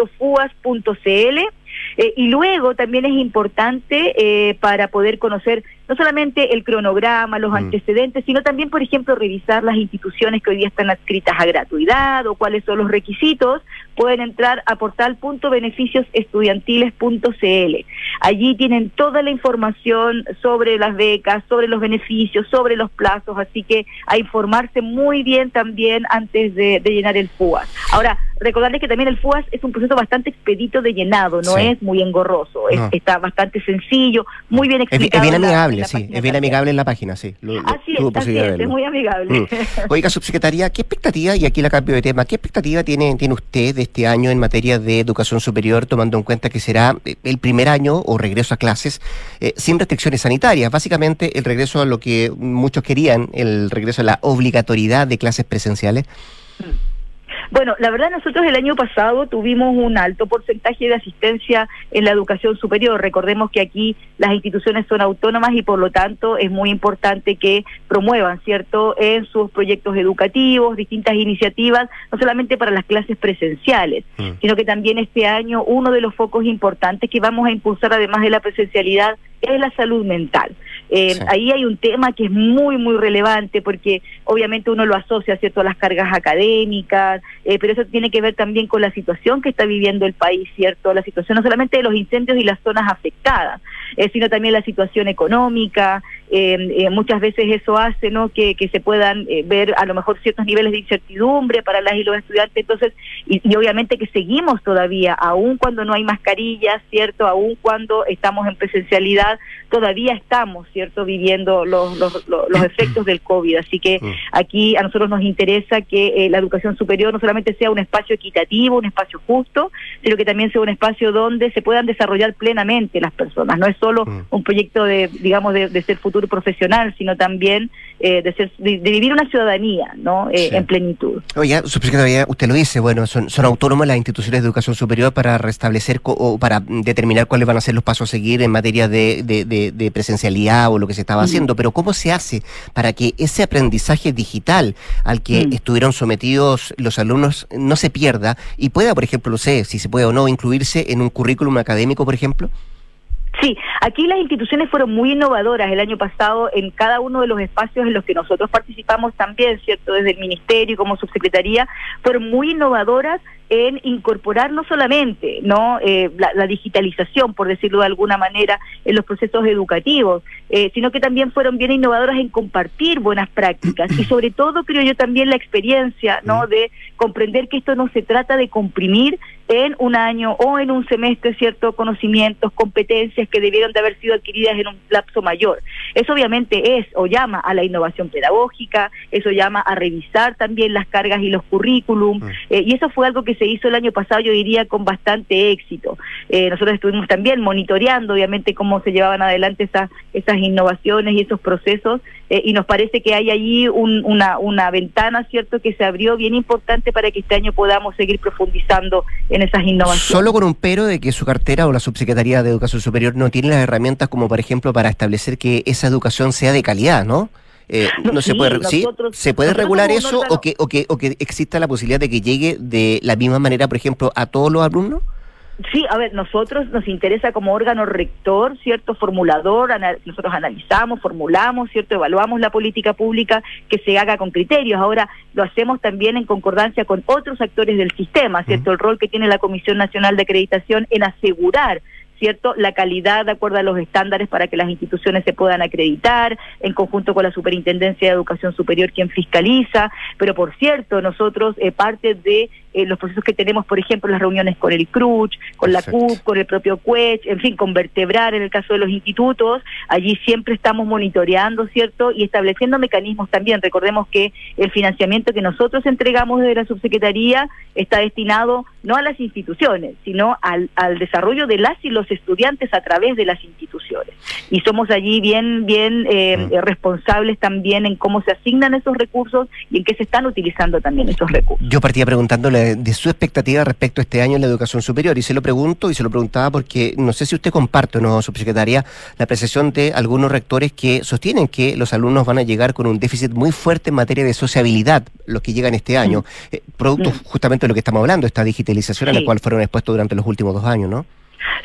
y luego también es importante para poder conocer no solamente el cronograma, los mm. antecedentes, sino también, por ejemplo, revisar las instituciones que hoy día están adscritas a gratuidad o cuáles son los requisitos, pueden entrar a portal.beneficiosestudiantiles.cl. Allí tienen toda la información sobre las becas, sobre los beneficios, sobre los plazos, así que a informarse muy bien también antes de, llenar el FUAS. Ahora, recordarles que también el FUAS es un proceso bastante expedito de llenado, no es muy engorroso, está bastante sencillo, muy bien explicado. Es, bien amigable, sí, es bien amigable en la página, sí. así es, así es, es muy amigable. Mm. Oiga, subsecretaría, ¿qué expectativa, y aquí la cambio de tema, qué expectativa tiene, tiene usted de este año en materia de educación superior, tomando en cuenta que será eh, el primer año o regreso a clases eh, sin restricciones sanitarias? Básicamente el regreso a lo que muchos querían, el regreso a la obligatoriedad de clases presenciales. Mm. Bueno, la verdad nosotros el año pasado tuvimos un alto porcentaje de asistencia en la educación superior. Recordemos que aquí las instituciones son autónomas y por lo tanto es muy importante que promuevan, ¿cierto?, en sus proyectos educativos, distintas iniciativas, no solamente para las clases presenciales, mm. sino que también este año uno de los focos importantes que vamos a impulsar además de la presencialidad es la salud mental. Eh, ahí hay un tema que es muy, muy relevante porque obviamente uno lo asocia ¿cierto? a las cargas académicas, eh, pero eso tiene que ver también con la situación que está viviendo el país, ¿cierto? La situación no solamente de los incendios y las zonas afectadas, eh, sino también la situación económica. Muchas veces eso hace ¿no? que, se puedan ver a lo mejor ciertos niveles de incertidumbre para las y los estudiantes. Entonces, y, y obviamente que seguimos todavía, aun cuando no hay mascarillas, ¿cierto? Aun cuando estamos en presencialidad, todavía estamos, ¿cierto?, viviendo los, los, los efectos del COVID. Así que mm. aquí a nosotros nos interesa que eh, la educación superior no solamente sea un espacio equitativo, un espacio justo, sino que también sea un espacio donde se puedan desarrollar plenamente las personas. No es solo mm. un proyecto de, digamos, de, ser futuro profesional, sino también eh, de, ser, de, vivir una ciudadanía, ¿no?, eh, en plenitud. Oye, subsecretaria, usted lo dice, bueno, son, son autónomas las instituciones de educación superior para restablecer o para determinar cuáles van a ser los pasos a seguir en materia de de, presencialidad o lo que se estaba haciendo, pero ¿cómo se hace para que ese aprendizaje digital al que mm. estuvieron sometidos los alumnos no se pierda y pueda, por ejemplo, no sé si se puede o no, incluirse en un currículum académico, por ejemplo? Sí, aquí las instituciones fueron muy innovadoras el año pasado en cada uno de los espacios en los que nosotros participamos también, ¿cierto? Desde el Ministerio y como subsecretaría, fueron muy innovadoras en incorporar no solamente no eh, la, digitalización, por decirlo de alguna manera, en los procesos educativos, eh, sino que también fueron bien innovadoras en compartir buenas prácticas. Y sobre todo creo yo también la experiencia no de comprender que esto no se trata de comprimir en un año o en un semestre ciertos conocimientos, competencias que debieron de haber sido adquiridas en un lapso mayor. Eso obviamente es o llama a la innovación pedagógica, eso llama a revisar también las cargas y los currículum, mm. eh, y eso fue algo que se hizo el año pasado, yo diría, con bastante éxito. Eh, nosotros estuvimos también monitoreando, obviamente, cómo se llevaban adelante esas, esas innovaciones y esos procesos, eh, y nos parece que hay allí una, una ventana, ¿cierto?, que se abrió bien importante para que este año podamos seguir profundizando en esas innovaciones. Solo con un pero de que su cartera o la Subsecretaría de Educación Superior no tiene las herramientas como, por ejemplo, para establecer que esa educación sea de calidad, ¿no? Eh, no, se puede, ¿sí? ¿Se puede regular eso o que, o, que, o que exista la posibilidad de que llegue de la misma manera, por ejemplo, a todos los alumnos? Sí, a ver, nosotros nos interesa como órgano rector, ¿cierto? Formulador, nosotros analizamos, formulamos, ¿cierto? Evaluamos la política pública que se haga con criterios. Ahora lo hacemos también en concordancia con otros actores del sistema, ¿cierto? El rol que tiene la Comisión Nacional de Acreditación en asegurar ¿cierto? La calidad de acuerdo a los estándares para que las instituciones se puedan acreditar, en conjunto con la Superintendencia de Educación Superior quien fiscaliza, pero por cierto, nosotros eh, parte de eh, los procesos que tenemos, por ejemplo, las reuniones con el CRUCH, con la CUP, con el propio CUECH, en fin, con Vertebrar en el caso de los institutos, allí siempre estamos monitoreando, ¿cierto? Y estableciendo mecanismos también. Recordemos que el financiamiento que nosotros entregamos desde la subsecretaría está destinado no a las instituciones, sino al, al desarrollo de las y los estudiantes a través de las instituciones. Y somos allí bien, bien eh, mm. responsables también en cómo se asignan esos recursos y en qué se están utilizando también esos recursos. Yo partía preguntándole de su expectativa respecto a este año en la educación superior. Y se lo pregunto y se lo preguntaba porque no sé si usted comparte o no, subsecretaria, la apreciación de algunos rectores que sostienen que los alumnos van a llegar con un déficit muy fuerte en materia de sociabilidad, los que llegan este año, mm. eh, producto mm. justamente de lo que estamos hablando, esta digitalización a la cual fueron expuestos durante los últimos dos años, ¿no?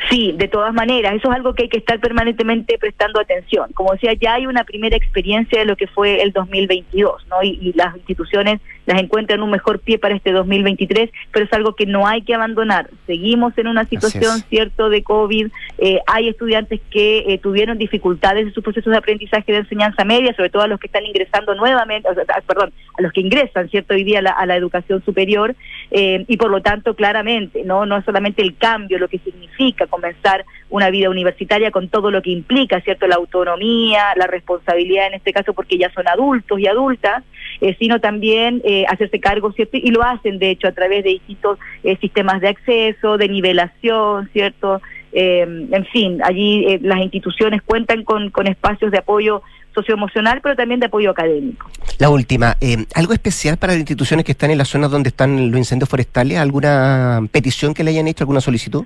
Sí, de todas maneras, eso es algo que hay que estar permanentemente prestando atención. Como decía, ya hay una primera experiencia de lo que fue el 2022, ¿no? Y, las instituciones las encuentran un mejor pie para este 2023, pero es algo que no hay que abandonar. Seguimos en una situación, cierto, de COVID. Eh, hay estudiantes que eh, tuvieron dificultades en sus procesos de aprendizaje de enseñanza media, sobre todo a los que están ingresando nuevamente, o sea, perdón, a los que ingresan, cierto, hoy día a la, educación superior, eh, y por lo tanto, claramente, no, no es solamente el cambio, lo que significa comenzar una vida universitaria con todo lo que implica, ¿cierto? La autonomía, la responsabilidad en este caso porque ya son adultos y adultas, eh, sino también eh, hacerse cargo, ¿cierto? Y lo hacen, de hecho, a través de distintos eh, sistemas de acceso, de nivelación, ¿cierto? en fin, allí las instituciones cuentan con, con espacios de apoyo socioemocional, pero también de apoyo académico. La última, ¿algo especial para las instituciones que están en las zonas donde están los incendios forestales? ¿Alguna petición que le hayan hecho, alguna solicitud?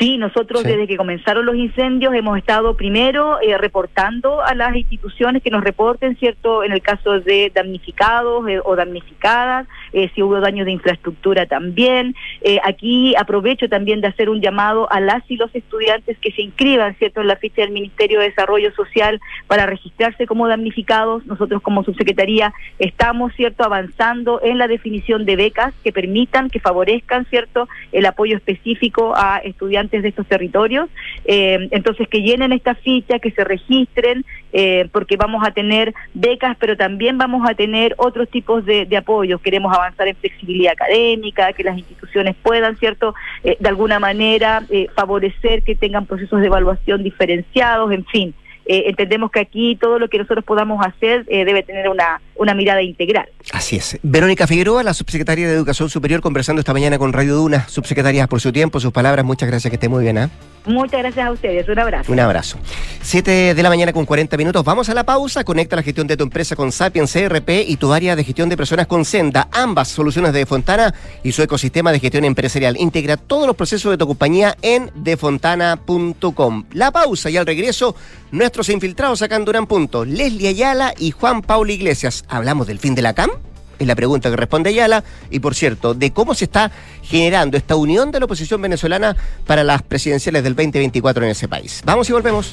Sí, nosotros desde que comenzaron los incendios hemos estado primero eh, reportando a las instituciones que nos reporten, ¿cierto? En el caso de damnificados eh, o damnificadas, eh, si hubo daños de infraestructura también. aquí aprovecho también de hacer un llamado a las y los estudiantes que se inscriban, ¿cierto? En la ficha del Ministerio de Desarrollo Social para registrarse como damnificados. Nosotros como subsecretaría estamos, ¿cierto? Avanzando en la definición de becas que permitan, que favorezcan, ¿cierto? El apoyo específico a estudiantes de estos territorios. Eh, entonces, que llenen esta ficha, que se registren, eh, porque vamos a tener becas, pero también vamos a tener otros tipos de, de apoyos. Queremos avanzar en flexibilidad académica, que las instituciones puedan, ¿cierto?, eh, de alguna manera favorecer que tengan procesos de evaluación diferenciados, en fin. Eh, entendemos que aquí todo lo que nosotros podamos hacer eh, debe tener una, una mirada integral. Así es. Verónica Figueroa, la subsecretaria de Educación Superior, conversando esta mañana con Radio Duna. Subsecretaria, por su tiempo, sus palabras, muchas gracias, que esté muy bien. ¿eh? Muchas gracias a ustedes, un abrazo. Un abrazo. Siete de la mañana con 40 minutos, vamos a la pausa, conecta la gestión de tu empresa con Sapiens CRP y tu área de gestión de personas con Senda, ambas soluciones de Fontana y su ecosistema de gestión empresarial. Integra todos los procesos de tu compañía en defontana.com. La pausa y al regreso, nuestros infiltrados en Durán Punto, Leslie Ayala y Juan Paulo Iglesias. ¿Hablamos del fin de la CAM? Es la pregunta que responde Ayala. Y por cierto, de cómo se está generando esta unión de la oposición venezolana para las presidenciales del 2024 en ese país. Vamos y volvemos.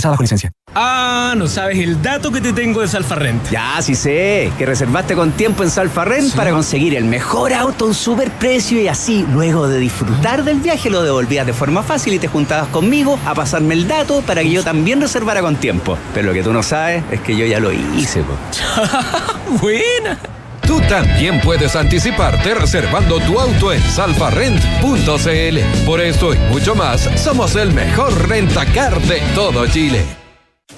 licencia. Ah, no sabes el dato que te tengo de Salfarrent. Ya, sí sé, que reservaste con tiempo en Salfarrent para conseguir el mejor auto a un super precio y así, luego de disfrutar del viaje, lo devolvías de forma fácil y te juntabas conmigo a pasarme el dato para que yo también reservara con tiempo. Pero lo que tú no sabes es que yo ya lo hice, po. Buena. Tú también puedes anticiparte reservando tu auto en salfarrent.cl. Por esto y mucho más, somos el mejor rentacar de todo Chile.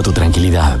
tu tranquilidad.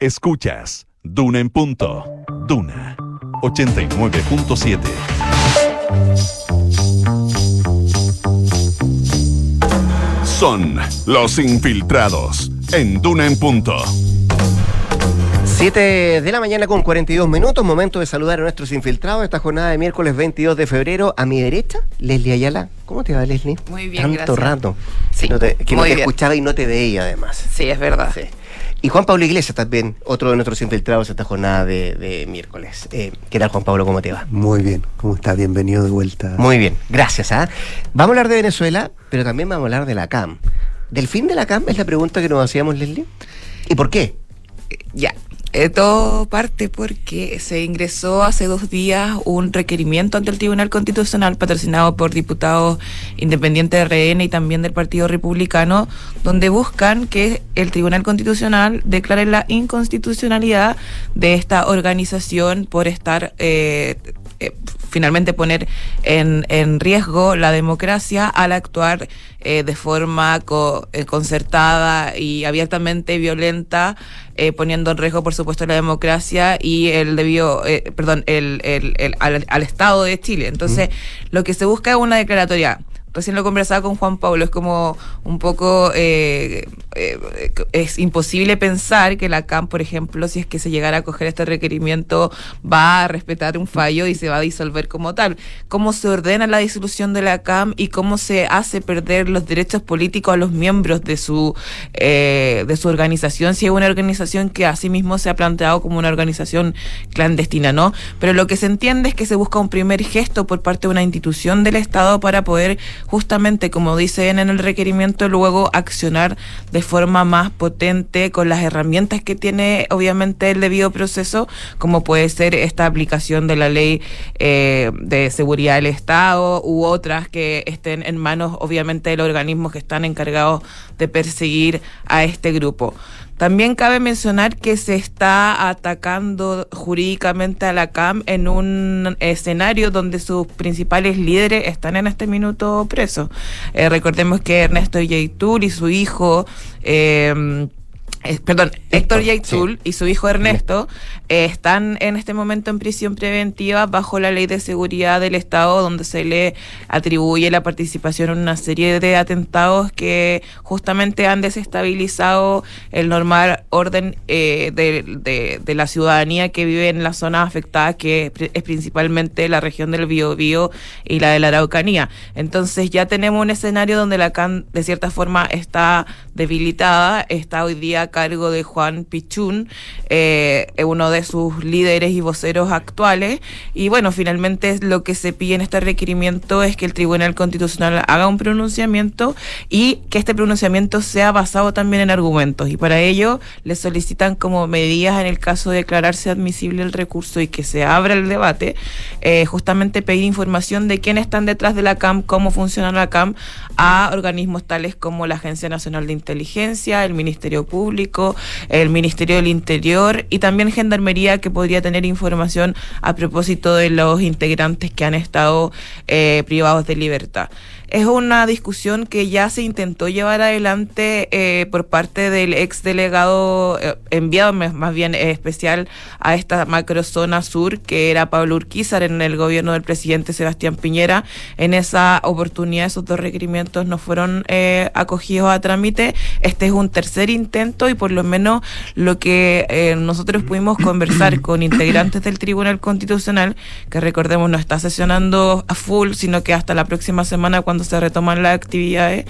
Escuchas Duna en punto. Duna 89.7. Son los infiltrados en Duna en punto. 7 de la mañana con 42 minutos, momento de saludar a nuestros infiltrados esta jornada de miércoles 22 de febrero. A mi derecha, Leslie Ayala. ¿Cómo te va, Leslie? Muy bien, Tanto gracias. rato. Sí, que no te, que no te escuchaba y no te veía, además. Sí, es verdad. Sí. Y Juan Pablo Iglesias también, otro de nuestros infiltrados esta jornada de, de miércoles. Eh, ¿Qué tal, Juan Pablo? ¿Cómo te va? Muy bien, ¿cómo está? Bienvenido de vuelta. Muy bien, gracias. ¿ah? Vamos a hablar de Venezuela, pero también vamos a hablar de la CAM. ¿Del fin de la CAM es la pregunta que nos hacíamos, Leslie? ¿Y por qué? Ya. Eh, todo parte porque se ingresó hace dos días un requerimiento ante el Tribunal Constitucional patrocinado por diputados independientes de RN y también del Partido Republicano, donde buscan que el Tribunal Constitucional declare la inconstitucionalidad de esta organización por estar eh, eh, finalmente poner en, en riesgo la democracia al actuar eh, de forma co- eh, concertada y abiertamente violenta, eh, poniendo en riesgo, por supuesto, la democracia y el debido, eh, perdón, el, el- el- al, al Estado de Chile. Entonces, lo que se busca es una declaratoria. Recién lo conversaba con Juan Pablo, es como un poco, eh, eh, es imposible pensar que la CAM, por ejemplo, si es que se llegara a coger este requerimiento, va a respetar un fallo y se va a disolver como tal. ¿Cómo se ordena la disolución de la CAM y cómo se hace perder los derechos políticos a los miembros de su, eh, de su organización, si es una organización que asimismo se ha planteado como una organización clandestina, ¿no? Pero lo que se entiende es que se busca un primer gesto por parte de una institución del Estado para poder justamente, como dicen en el requerimiento, luego accionar de forma más potente con las herramientas que tiene obviamente el debido proceso, como puede ser esta aplicación de la ley eh, de seguridad del Estado u otras que estén en manos obviamente de los organismos que están encargados de perseguir a este grupo. También cabe mencionar que se está atacando jurídicamente a la CAM en un escenario donde sus principales líderes están en este minuto presos. Eh, recordemos que Ernesto Yaitul y su hijo... eh, eh, perdón, Héctor Yaitul y su hijo Ernesto eh, están en este momento en prisión preventiva bajo la ley de seguridad del Estado, donde se le atribuye la participación en una serie de atentados que justamente han desestabilizado el normal orden eh, de, de- de la ciudadanía que vive en las zonas afectadas, que es principalmente la región del Biobío y la de la Araucanía. Entonces ya tenemos un escenario donde la CAN de cierta forma está debilitada, está hoy día cargo de Juan Pichún, eh, uno de sus líderes y voceros actuales. Y bueno, finalmente lo que se pide en este requerimiento es que el Tribunal Constitucional haga un pronunciamiento y que este pronunciamiento sea basado también en argumentos. Y para ello le solicitan como medidas en el caso de declararse admisible el recurso y que se abra el debate, eh, justamente pedir información de quiénes están detrás de la CAM, cómo funciona la CAM, a organismos tales como la Agencia Nacional de Inteligencia, el Ministerio Público, el Ministerio del Interior y también Gendarmería que podría tener información a propósito de los integrantes que han estado eh, privados de libertad. Es una discusión que ya se intentó llevar adelante eh, por parte del ex delegado eh, enviado más bien eh, especial a esta macrozona sur, que era Pablo Urquizar en el gobierno del presidente Sebastián Piñera. En esa oportunidad esos dos requerimientos no fueron eh, acogidos a trámite. Este es un tercer intento y por lo menos lo que nosotros pudimos conversar con integrantes del Tribunal Constitucional, que recordemos no está sesionando a full, sino que hasta la próxima semana cuando se retoman las actividades,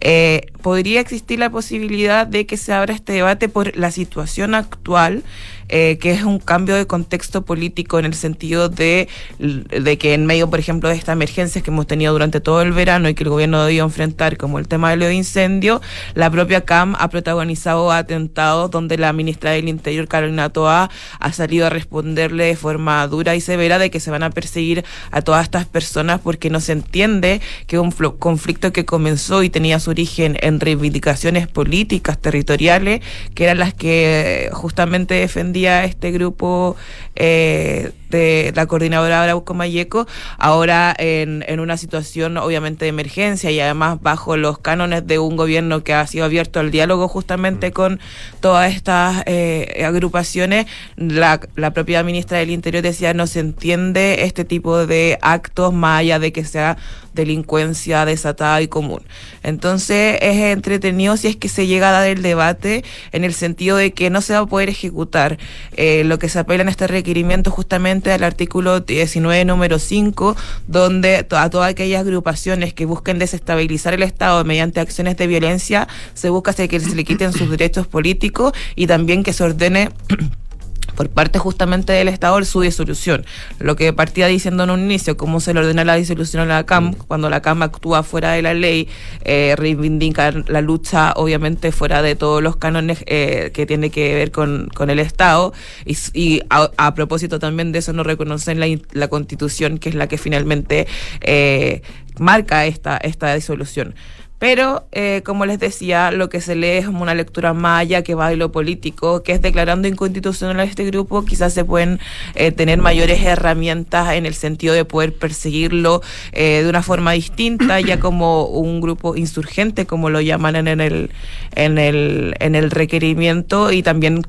eh, podría existir la posibilidad de que se abra este debate por la situación actual eh, que es un cambio de contexto político en el sentido de, de que en medio, por ejemplo, de estas emergencias que hemos tenido durante todo el verano y que el gobierno debió enfrentar, como el tema del incendio, la propia CAM ha protagonizado atentados donde la ministra del Interior, Carolina Toa, ha salido a responderle de forma dura y severa de que se van a perseguir a todas estas personas porque no se entiende que un conflicto que comenzó y tenía su origen en reivindicaciones políticas, territoriales, que eran las que justamente defendían este grupo eh, de la coordinadora Arauco Mayeco, ahora en, en, una situación obviamente de emergencia y además bajo los cánones de un gobierno que ha sido abierto al diálogo justamente con todas estas eh, agrupaciones, la, la propia ministra del Interior decía no se entiende este tipo de actos más allá de que sea delincuencia desatada y común. Entonces es entretenido si es que se llega a dar el debate en el sentido de que no se va a poder ejecutar eh, lo que se apela en este requerimiento justamente al artículo 19, número 5, donde a todas aquellas agrupaciones que busquen desestabilizar el Estado mediante acciones de violencia, se busca que se le quiten sus derechos políticos y también que se ordene por parte justamente del Estado su disolución. Lo que partía diciendo en un inicio, cómo se le ordena la disolución a la CAM, cuando la CAM actúa fuera de la ley, eh, reivindica la lucha obviamente fuera de todos los cánones eh, que tiene que ver con, con el Estado y, a, propósito también de eso no reconocen la, la Constitución, que es la que finalmente eh, marca esta, esta disolución. Pero, eh, como les decía, lo que se lee es una lectura maya que va de lo político, que es declarando inconstitucional a este grupo, quizás se pueden eh, tener mayores herramientas en el sentido de poder perseguirlo eh, de una forma distinta, ya como un grupo insurgente, como lo llaman en el, en el, en el requerimiento, y también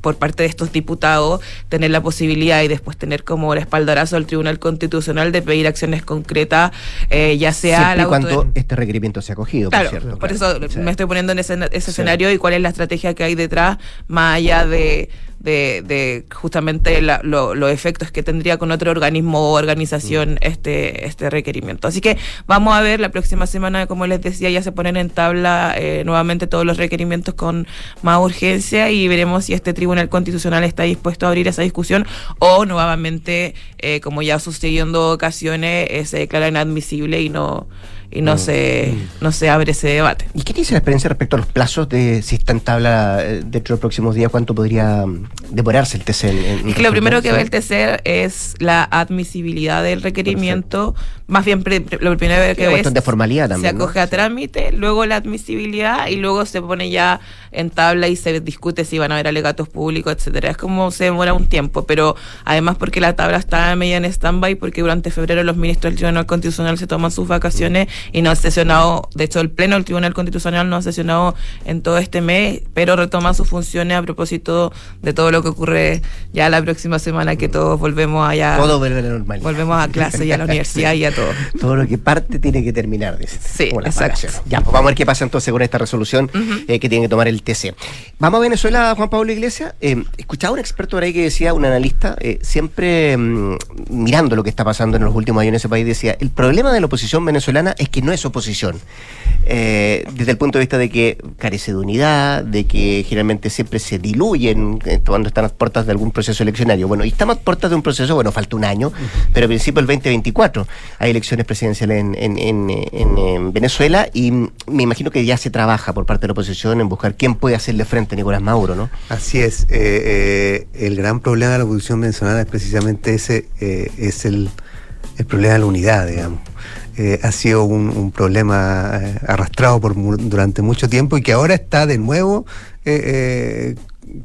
por parte de estos diputados tener la posibilidad y después tener como el espaldarazo al Tribunal Constitucional de pedir acciones concretas, ya sea... Siempre cuando este requerimiento claro, por, eso me estoy poniendo en ese, escenario y cuál es la estrategia que hay detrás, más allá de, de, justamente los efectos que tendría con otro organismo o organización mm. este, este requerimiento. Así que vamos a ver la próxima semana, como les decía, ya se ponen en tabla eh, nuevamente todos los requerimientos con más urgencia y veremos si este Tribunal Constitucional está dispuesto a abrir esa discusión o nuevamente, eh, como ya sucedió en dos ocasiones, eh, se declara inadmisible y no y no, mm. se, no se abre ese debate. ¿Y qué dice la experiencia respecto a los plazos de si está en tabla eh, dentro de los próximos días? ¿Cuánto podría mm, demorarse el TC? En, es que lo primero que ve el TC es la admisibilidad del requerimiento, más bien lo primero que ve es de formalidad también, se acoge a trámite, luego la admisibilidad y luego se pone ya en tabla y se discute si van a haber alegatos públicos, etcétera. Es como se demora un tiempo, pero además porque la tabla está media en stand-by, porque durante febrero los ministros del Tribunal Constitucional se toman sus vacaciones y no ha sesionado, de hecho el Pleno del Tribunal Constitucional no ha sesionado en todo este mes, pero retoma sus funciones a propósito de todo lo que ocurre ya la próxima semana que todos volvemos allá. Todo vuelve a la normalidad. Volvemos a clase y a la universidad y a todo. Todo lo que parte tiene que terminar, dice. Sí, exacto. Ya, pues vamos a ver qué pasa entonces con esta resolución eh, que tiene que tomar el TC. Vamos a Venezuela, Juan Pablo Iglesias. Eh, escuchaba un experto por ahí que decía, un analista, eh, siempre mm, mirando lo que está pasando en los últimos años en ese país, decía, el problema de la oposición venezolana es que no es oposición. Eh, desde el punto de vista de que carece de unidad, de que generalmente siempre se diluyen eh, cuando están a las puertas de algún proceso eleccionario. Bueno, y estamos a puertas de un proceso, bueno, falta un año, pero a principio del 2024 hay elecciones presidenciales en, en, Venezuela y me imagino que ya se trabaja por parte de la oposición en buscar quién puede hacerle frente a Nicolás Maduro, ¿no? Así es. Eh, el gran problema de la oposición venezolana es precisamente ese, es el, el problema de la unidad, digamos. Eh, ha sido un, problema eh, arrastrado por durante mucho tiempo y que ahora está de nuevo eh,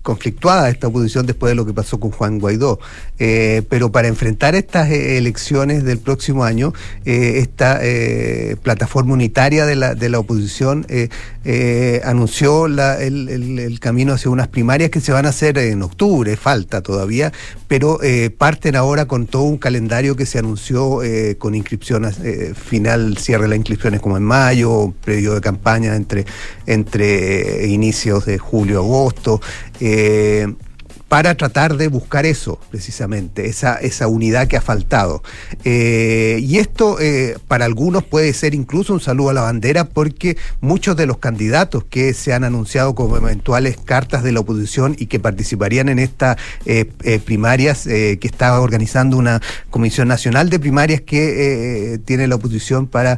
conflictuada esta oposición después de lo que pasó con Juan Guaidó. Eh, pero para enfrentar estas eh, elecciones del próximo año, eh, esta plataforma unitaria de la, de la oposición anunció el, el- camino hacia unas primarias que se van a hacer en octubre, falta todavía, pero parten ahora con todo un calendario que se anunció con inscripciones final, cierre de las inscripciones como en mayo, periodo de campaña entre, entre inicios de julio, agosto. Eh, para tratar de buscar eso, precisamente, esa, esa unidad que ha faltado. Eh, y esto eh, para algunos puede ser incluso un saludo a la bandera porque muchos de los candidatos que se han anunciado como eventuales cartas de la oposición y que participarían en estas eh, eh, primarias eh, que está organizando una Comisión Nacional de Primarias que eh, tiene la oposición para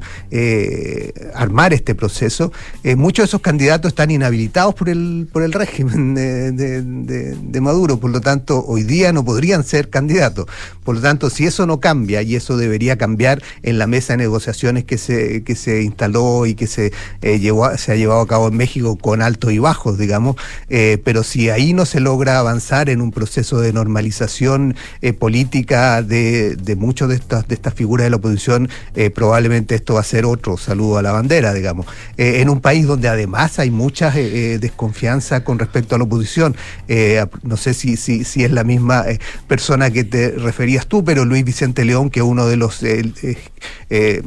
armar este proceso, muchos de esos candidatos están inhabilitados por el, por el régimen de- de- de Maduro, por lo tanto hoy día no podrían ser candidatos. Por lo tanto, si eso no cambia, y eso debería cambiar en la mesa de negociaciones que se, que se instaló y que se, eh, llevó, se ha llevado a cabo en México con altos y bajos, digamos, eh, pero si ahí no se logra avanzar en un proceso de normalización eh, política de, de muchas de estas, de estas figuras de la oposición, eh, probablemente esto va a ser otro saludo a la bandera, digamos. En un país donde además hay mucha desconfianza con respecto a la oposición. No sé si, si, si es la misma eh, persona que te referías tú, pero Luis Vicente León, que es uno de los eh, eh,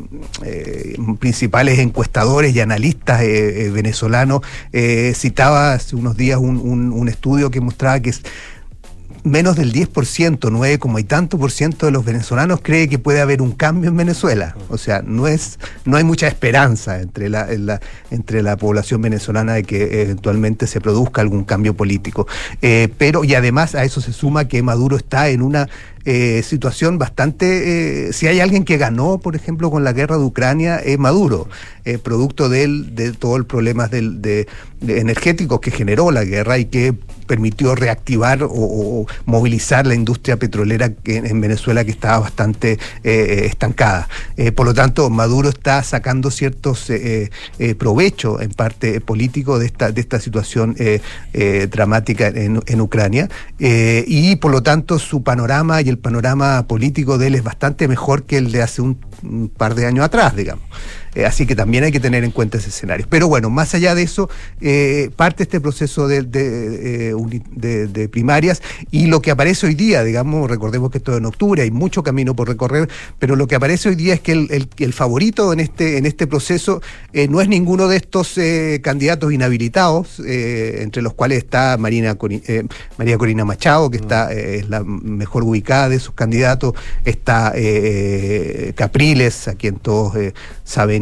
principales encuestadores y analistas venezolanos, citaba hace unos días un, un- un estudio que mostraba que menos del 10%, 9 como y tanto por ciento de los venezolanos cree que puede haber un cambio en Venezuela. O sea, no es, no hay mucha esperanza entre la, en la- entre la población venezolana de que eventualmente se produzca algún cambio político. Eh, pero, y además a eso se suma que Maduro está en una eh, situación bastante. eh, si hay alguien que ganó, por ejemplo, con la guerra de Ucrania, es Maduro, eh, producto de, él, de todo energéticos que generó la guerra y que permitió reactivar o, movilizar la industria petrolera en Venezuela que estaba bastante estancada. Por lo tanto, Maduro está sacando ciertos provechos en parte político de esta, de esta situación dramática en, en Ucrania y por lo tanto su panorama y el panorama político de él es bastante mejor que el de hace un, un par de años atrás, digamos. Eh, así que también hay que tener en cuenta ese escenario. Pero bueno, más allá de eso, eh, parte este proceso eh, de- primarias y lo que aparece hoy día, digamos, recordemos que esto es en octubre, hay mucho camino por recorrer, pero lo que aparece hoy día es que el, favorito en este, en este proceso eh, no es ninguno de estos candidatos inhabilitados, entre los cuales está Marina María Corina Machado, que está es la mejor ubicada de sus candidatos, está Capriles, a quien todos eh,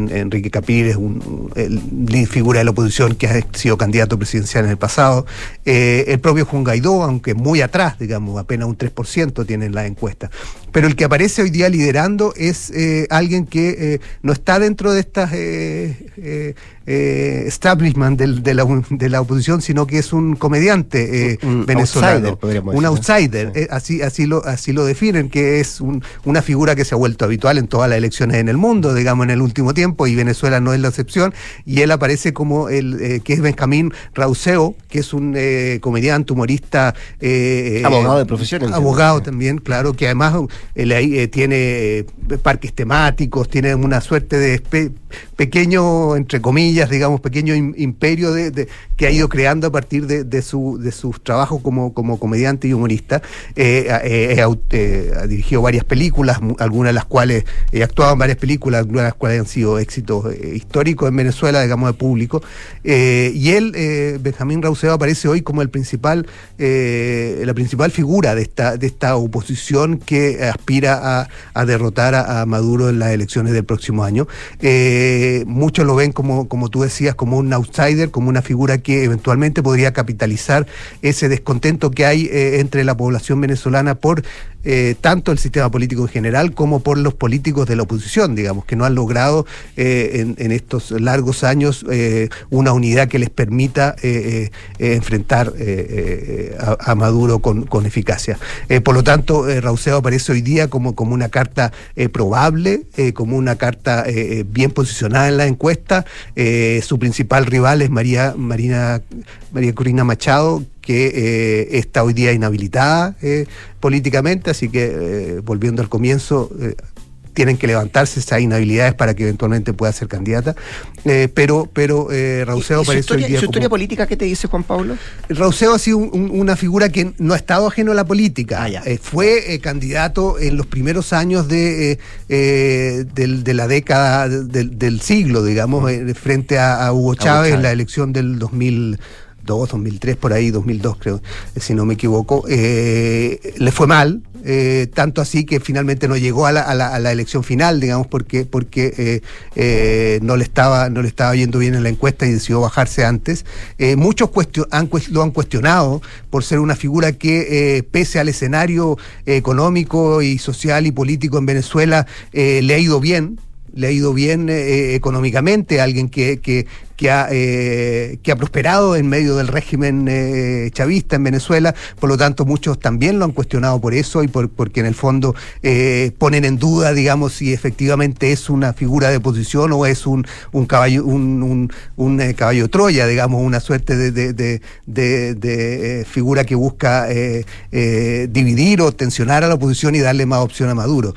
Enrique Capriles, un, un- el- figura de la oposición que ha sido candidato presidencial en el pasado, eh, el propio Juan Guaidó, aunque muy atrás, digamos, apenas un 3% tiene en la encuesta. Pero el que aparece hoy día liderando es eh, alguien que eh, no está dentro de estas eh, eh, eh, establishment del- de, la, de la oposición, sino que es un comediante eh, Un venezolano, outsider, podríamos un outsider, eh, así, así, lo, así lo definen, que es un- una figura que se ha vuelto habitual en todas las elecciones en el mundo, digamos, en el último tiempo, y Venezuela no es la excepción, y él aparece como el eh, que es Benjamín Rauseo, que es un eh, comediante, humorista. eh, Abogado de profesión. Abogado también, claro, que además eh, tiene eh, parques temáticos, tiene una suerte de pequeño, entre comillas, digamos, pequeño im- imperio de, que ha ido creando a partir de, su, de sus trabajos como, como comediante y humorista. Eh, eh, ha dirigido varias películas, algunas de las cuales he actuado en varias películas, algunas de las cuales han sido éxitos históricos en Venezuela, digamos, de público. Y él, Benjamín Rauseo, aparece hoy como el principal, la principal figura de esta, de esta oposición que aspira a, derrotar a, Maduro en las elecciones del próximo año. Eh, muchos lo ven como, como tú decías, como un outsider, como una figura que eventualmente podría capitalizar ese descontento que hay eh, entre la población venezolana por eh, tanto el sistema político en general como por los políticos de la oposición, digamos, que no han logrado en, estos largos años una unidad que les permita enfrentar a, Maduro con, con eficacia. Por lo tanto, Rauseo aparece hoy día como, como una carta eh, probable, eh, como una carta eh, eh, bien posicionada en la encuesta. Eh, su principal rival es María, Marina, María Corina Machado, que está hoy día inhabilitada políticamente, así que volviendo al comienzo, tienen que levantarse esas inhabilidades para que eventualmente pueda ser candidata. Eh, pero pero eh, Rauseo ¿Y su hoy historia, día su como- historia política qué te dice Juan Pablo? Rauseo ha sido un- un- una figura que no ha estado ajeno a la política. Ah, ya. Eh, fue eh, candidato en los primeros años de, del- de la década del, del siglo, digamos, frente a, a Hugo Chávez en la elección del 2002, 2003, por ahí, 2002 creo, si no me equivoco. Eh, le fue mal. eh, tanto así que finalmente no llegó a la, a la- a la elección final, digamos, porque, porque eh, no, le estaba, no le estaba yendo bien en la encuesta y decidió bajarse antes. Muchos han lo han cuestionado por ser una figura que, pese al escenario económico y social y político en Venezuela, le ha ido bien. Le ha ido bien eh, económicamente, alguien que, que ha, eh, que ha prosperado en medio del régimen eh, chavista en Venezuela. Por lo tanto, muchos también lo han cuestionado por eso y por, porque en el fondo eh, ponen en duda, digamos, si efectivamente es una figura de oposición o es un, un caballo, un, caballo Troya, digamos, una suerte de, de, figura que busca dividir o tensionar a la oposición y darle más opción a Maduro.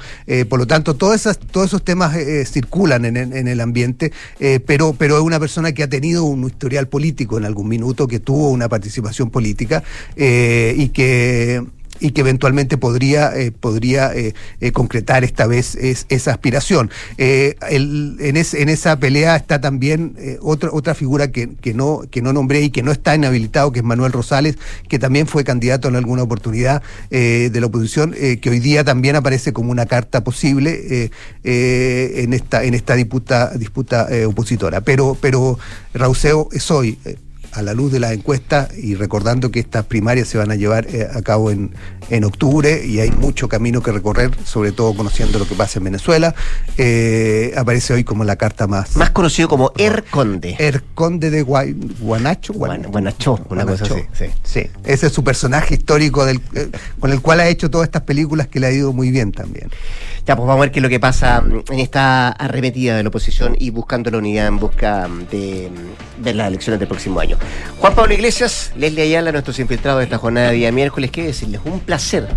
Por lo tanto, todas esas, todos esos temas circulan en, el ambiente, pero, pero es una persona que ha tenido un historial político en algún minuto, que tuvo una participación política eh, y que y que eventualmente podría, eh, podría eh, eh, concretar esta vez es- esa aspiración. En, es- en esa pelea está también otra, otra figura que, no, que no nombré y que no está inhabilitado, que es Manuel Rosales, que también fue candidato en alguna oportunidad de la oposición, que hoy día también aparece como una carta posible en esta, en esta disputa, disputa opositora. Pero, pero Rauseo es hoy. A la luz de las encuestas y recordando que estas primarias se van a llevar eh, a cabo en, en octubre y hay mucho camino que recorrer, sobre todo conociendo lo que pasa en Venezuela, eh, aparece hoy como la carta más... Más conocido como Er Conde. Er Conde de Guay- Guanacho. Guan- Guanacho, una cosa así, sí. Sí, ese es su personaje histórico del, eh, con el cual ha hecho todas estas películas que le ha ido muy bien también. Ya, pues vamos a ver qué es lo que pasa mm, en esta arremetida de la oposición y buscando la unidad en busca mm, de mm, ver las elecciones del próximo año. Juan Pablo Iglesias, Leslie Ayala, nuestros infiltrados de esta jornada de día miércoles, qué decirles, un placer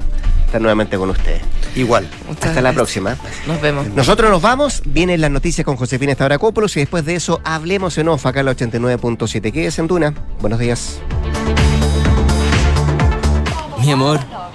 estar nuevamente con ustedes. Igual. Hasta la próxima. Nos vemos. Nosotros nos vamos, vienen las noticias con Josefina Estabracópolos y después de eso hablemos en off acá en la 89.7. Quédese en Duna. Buenos días. Mi amor,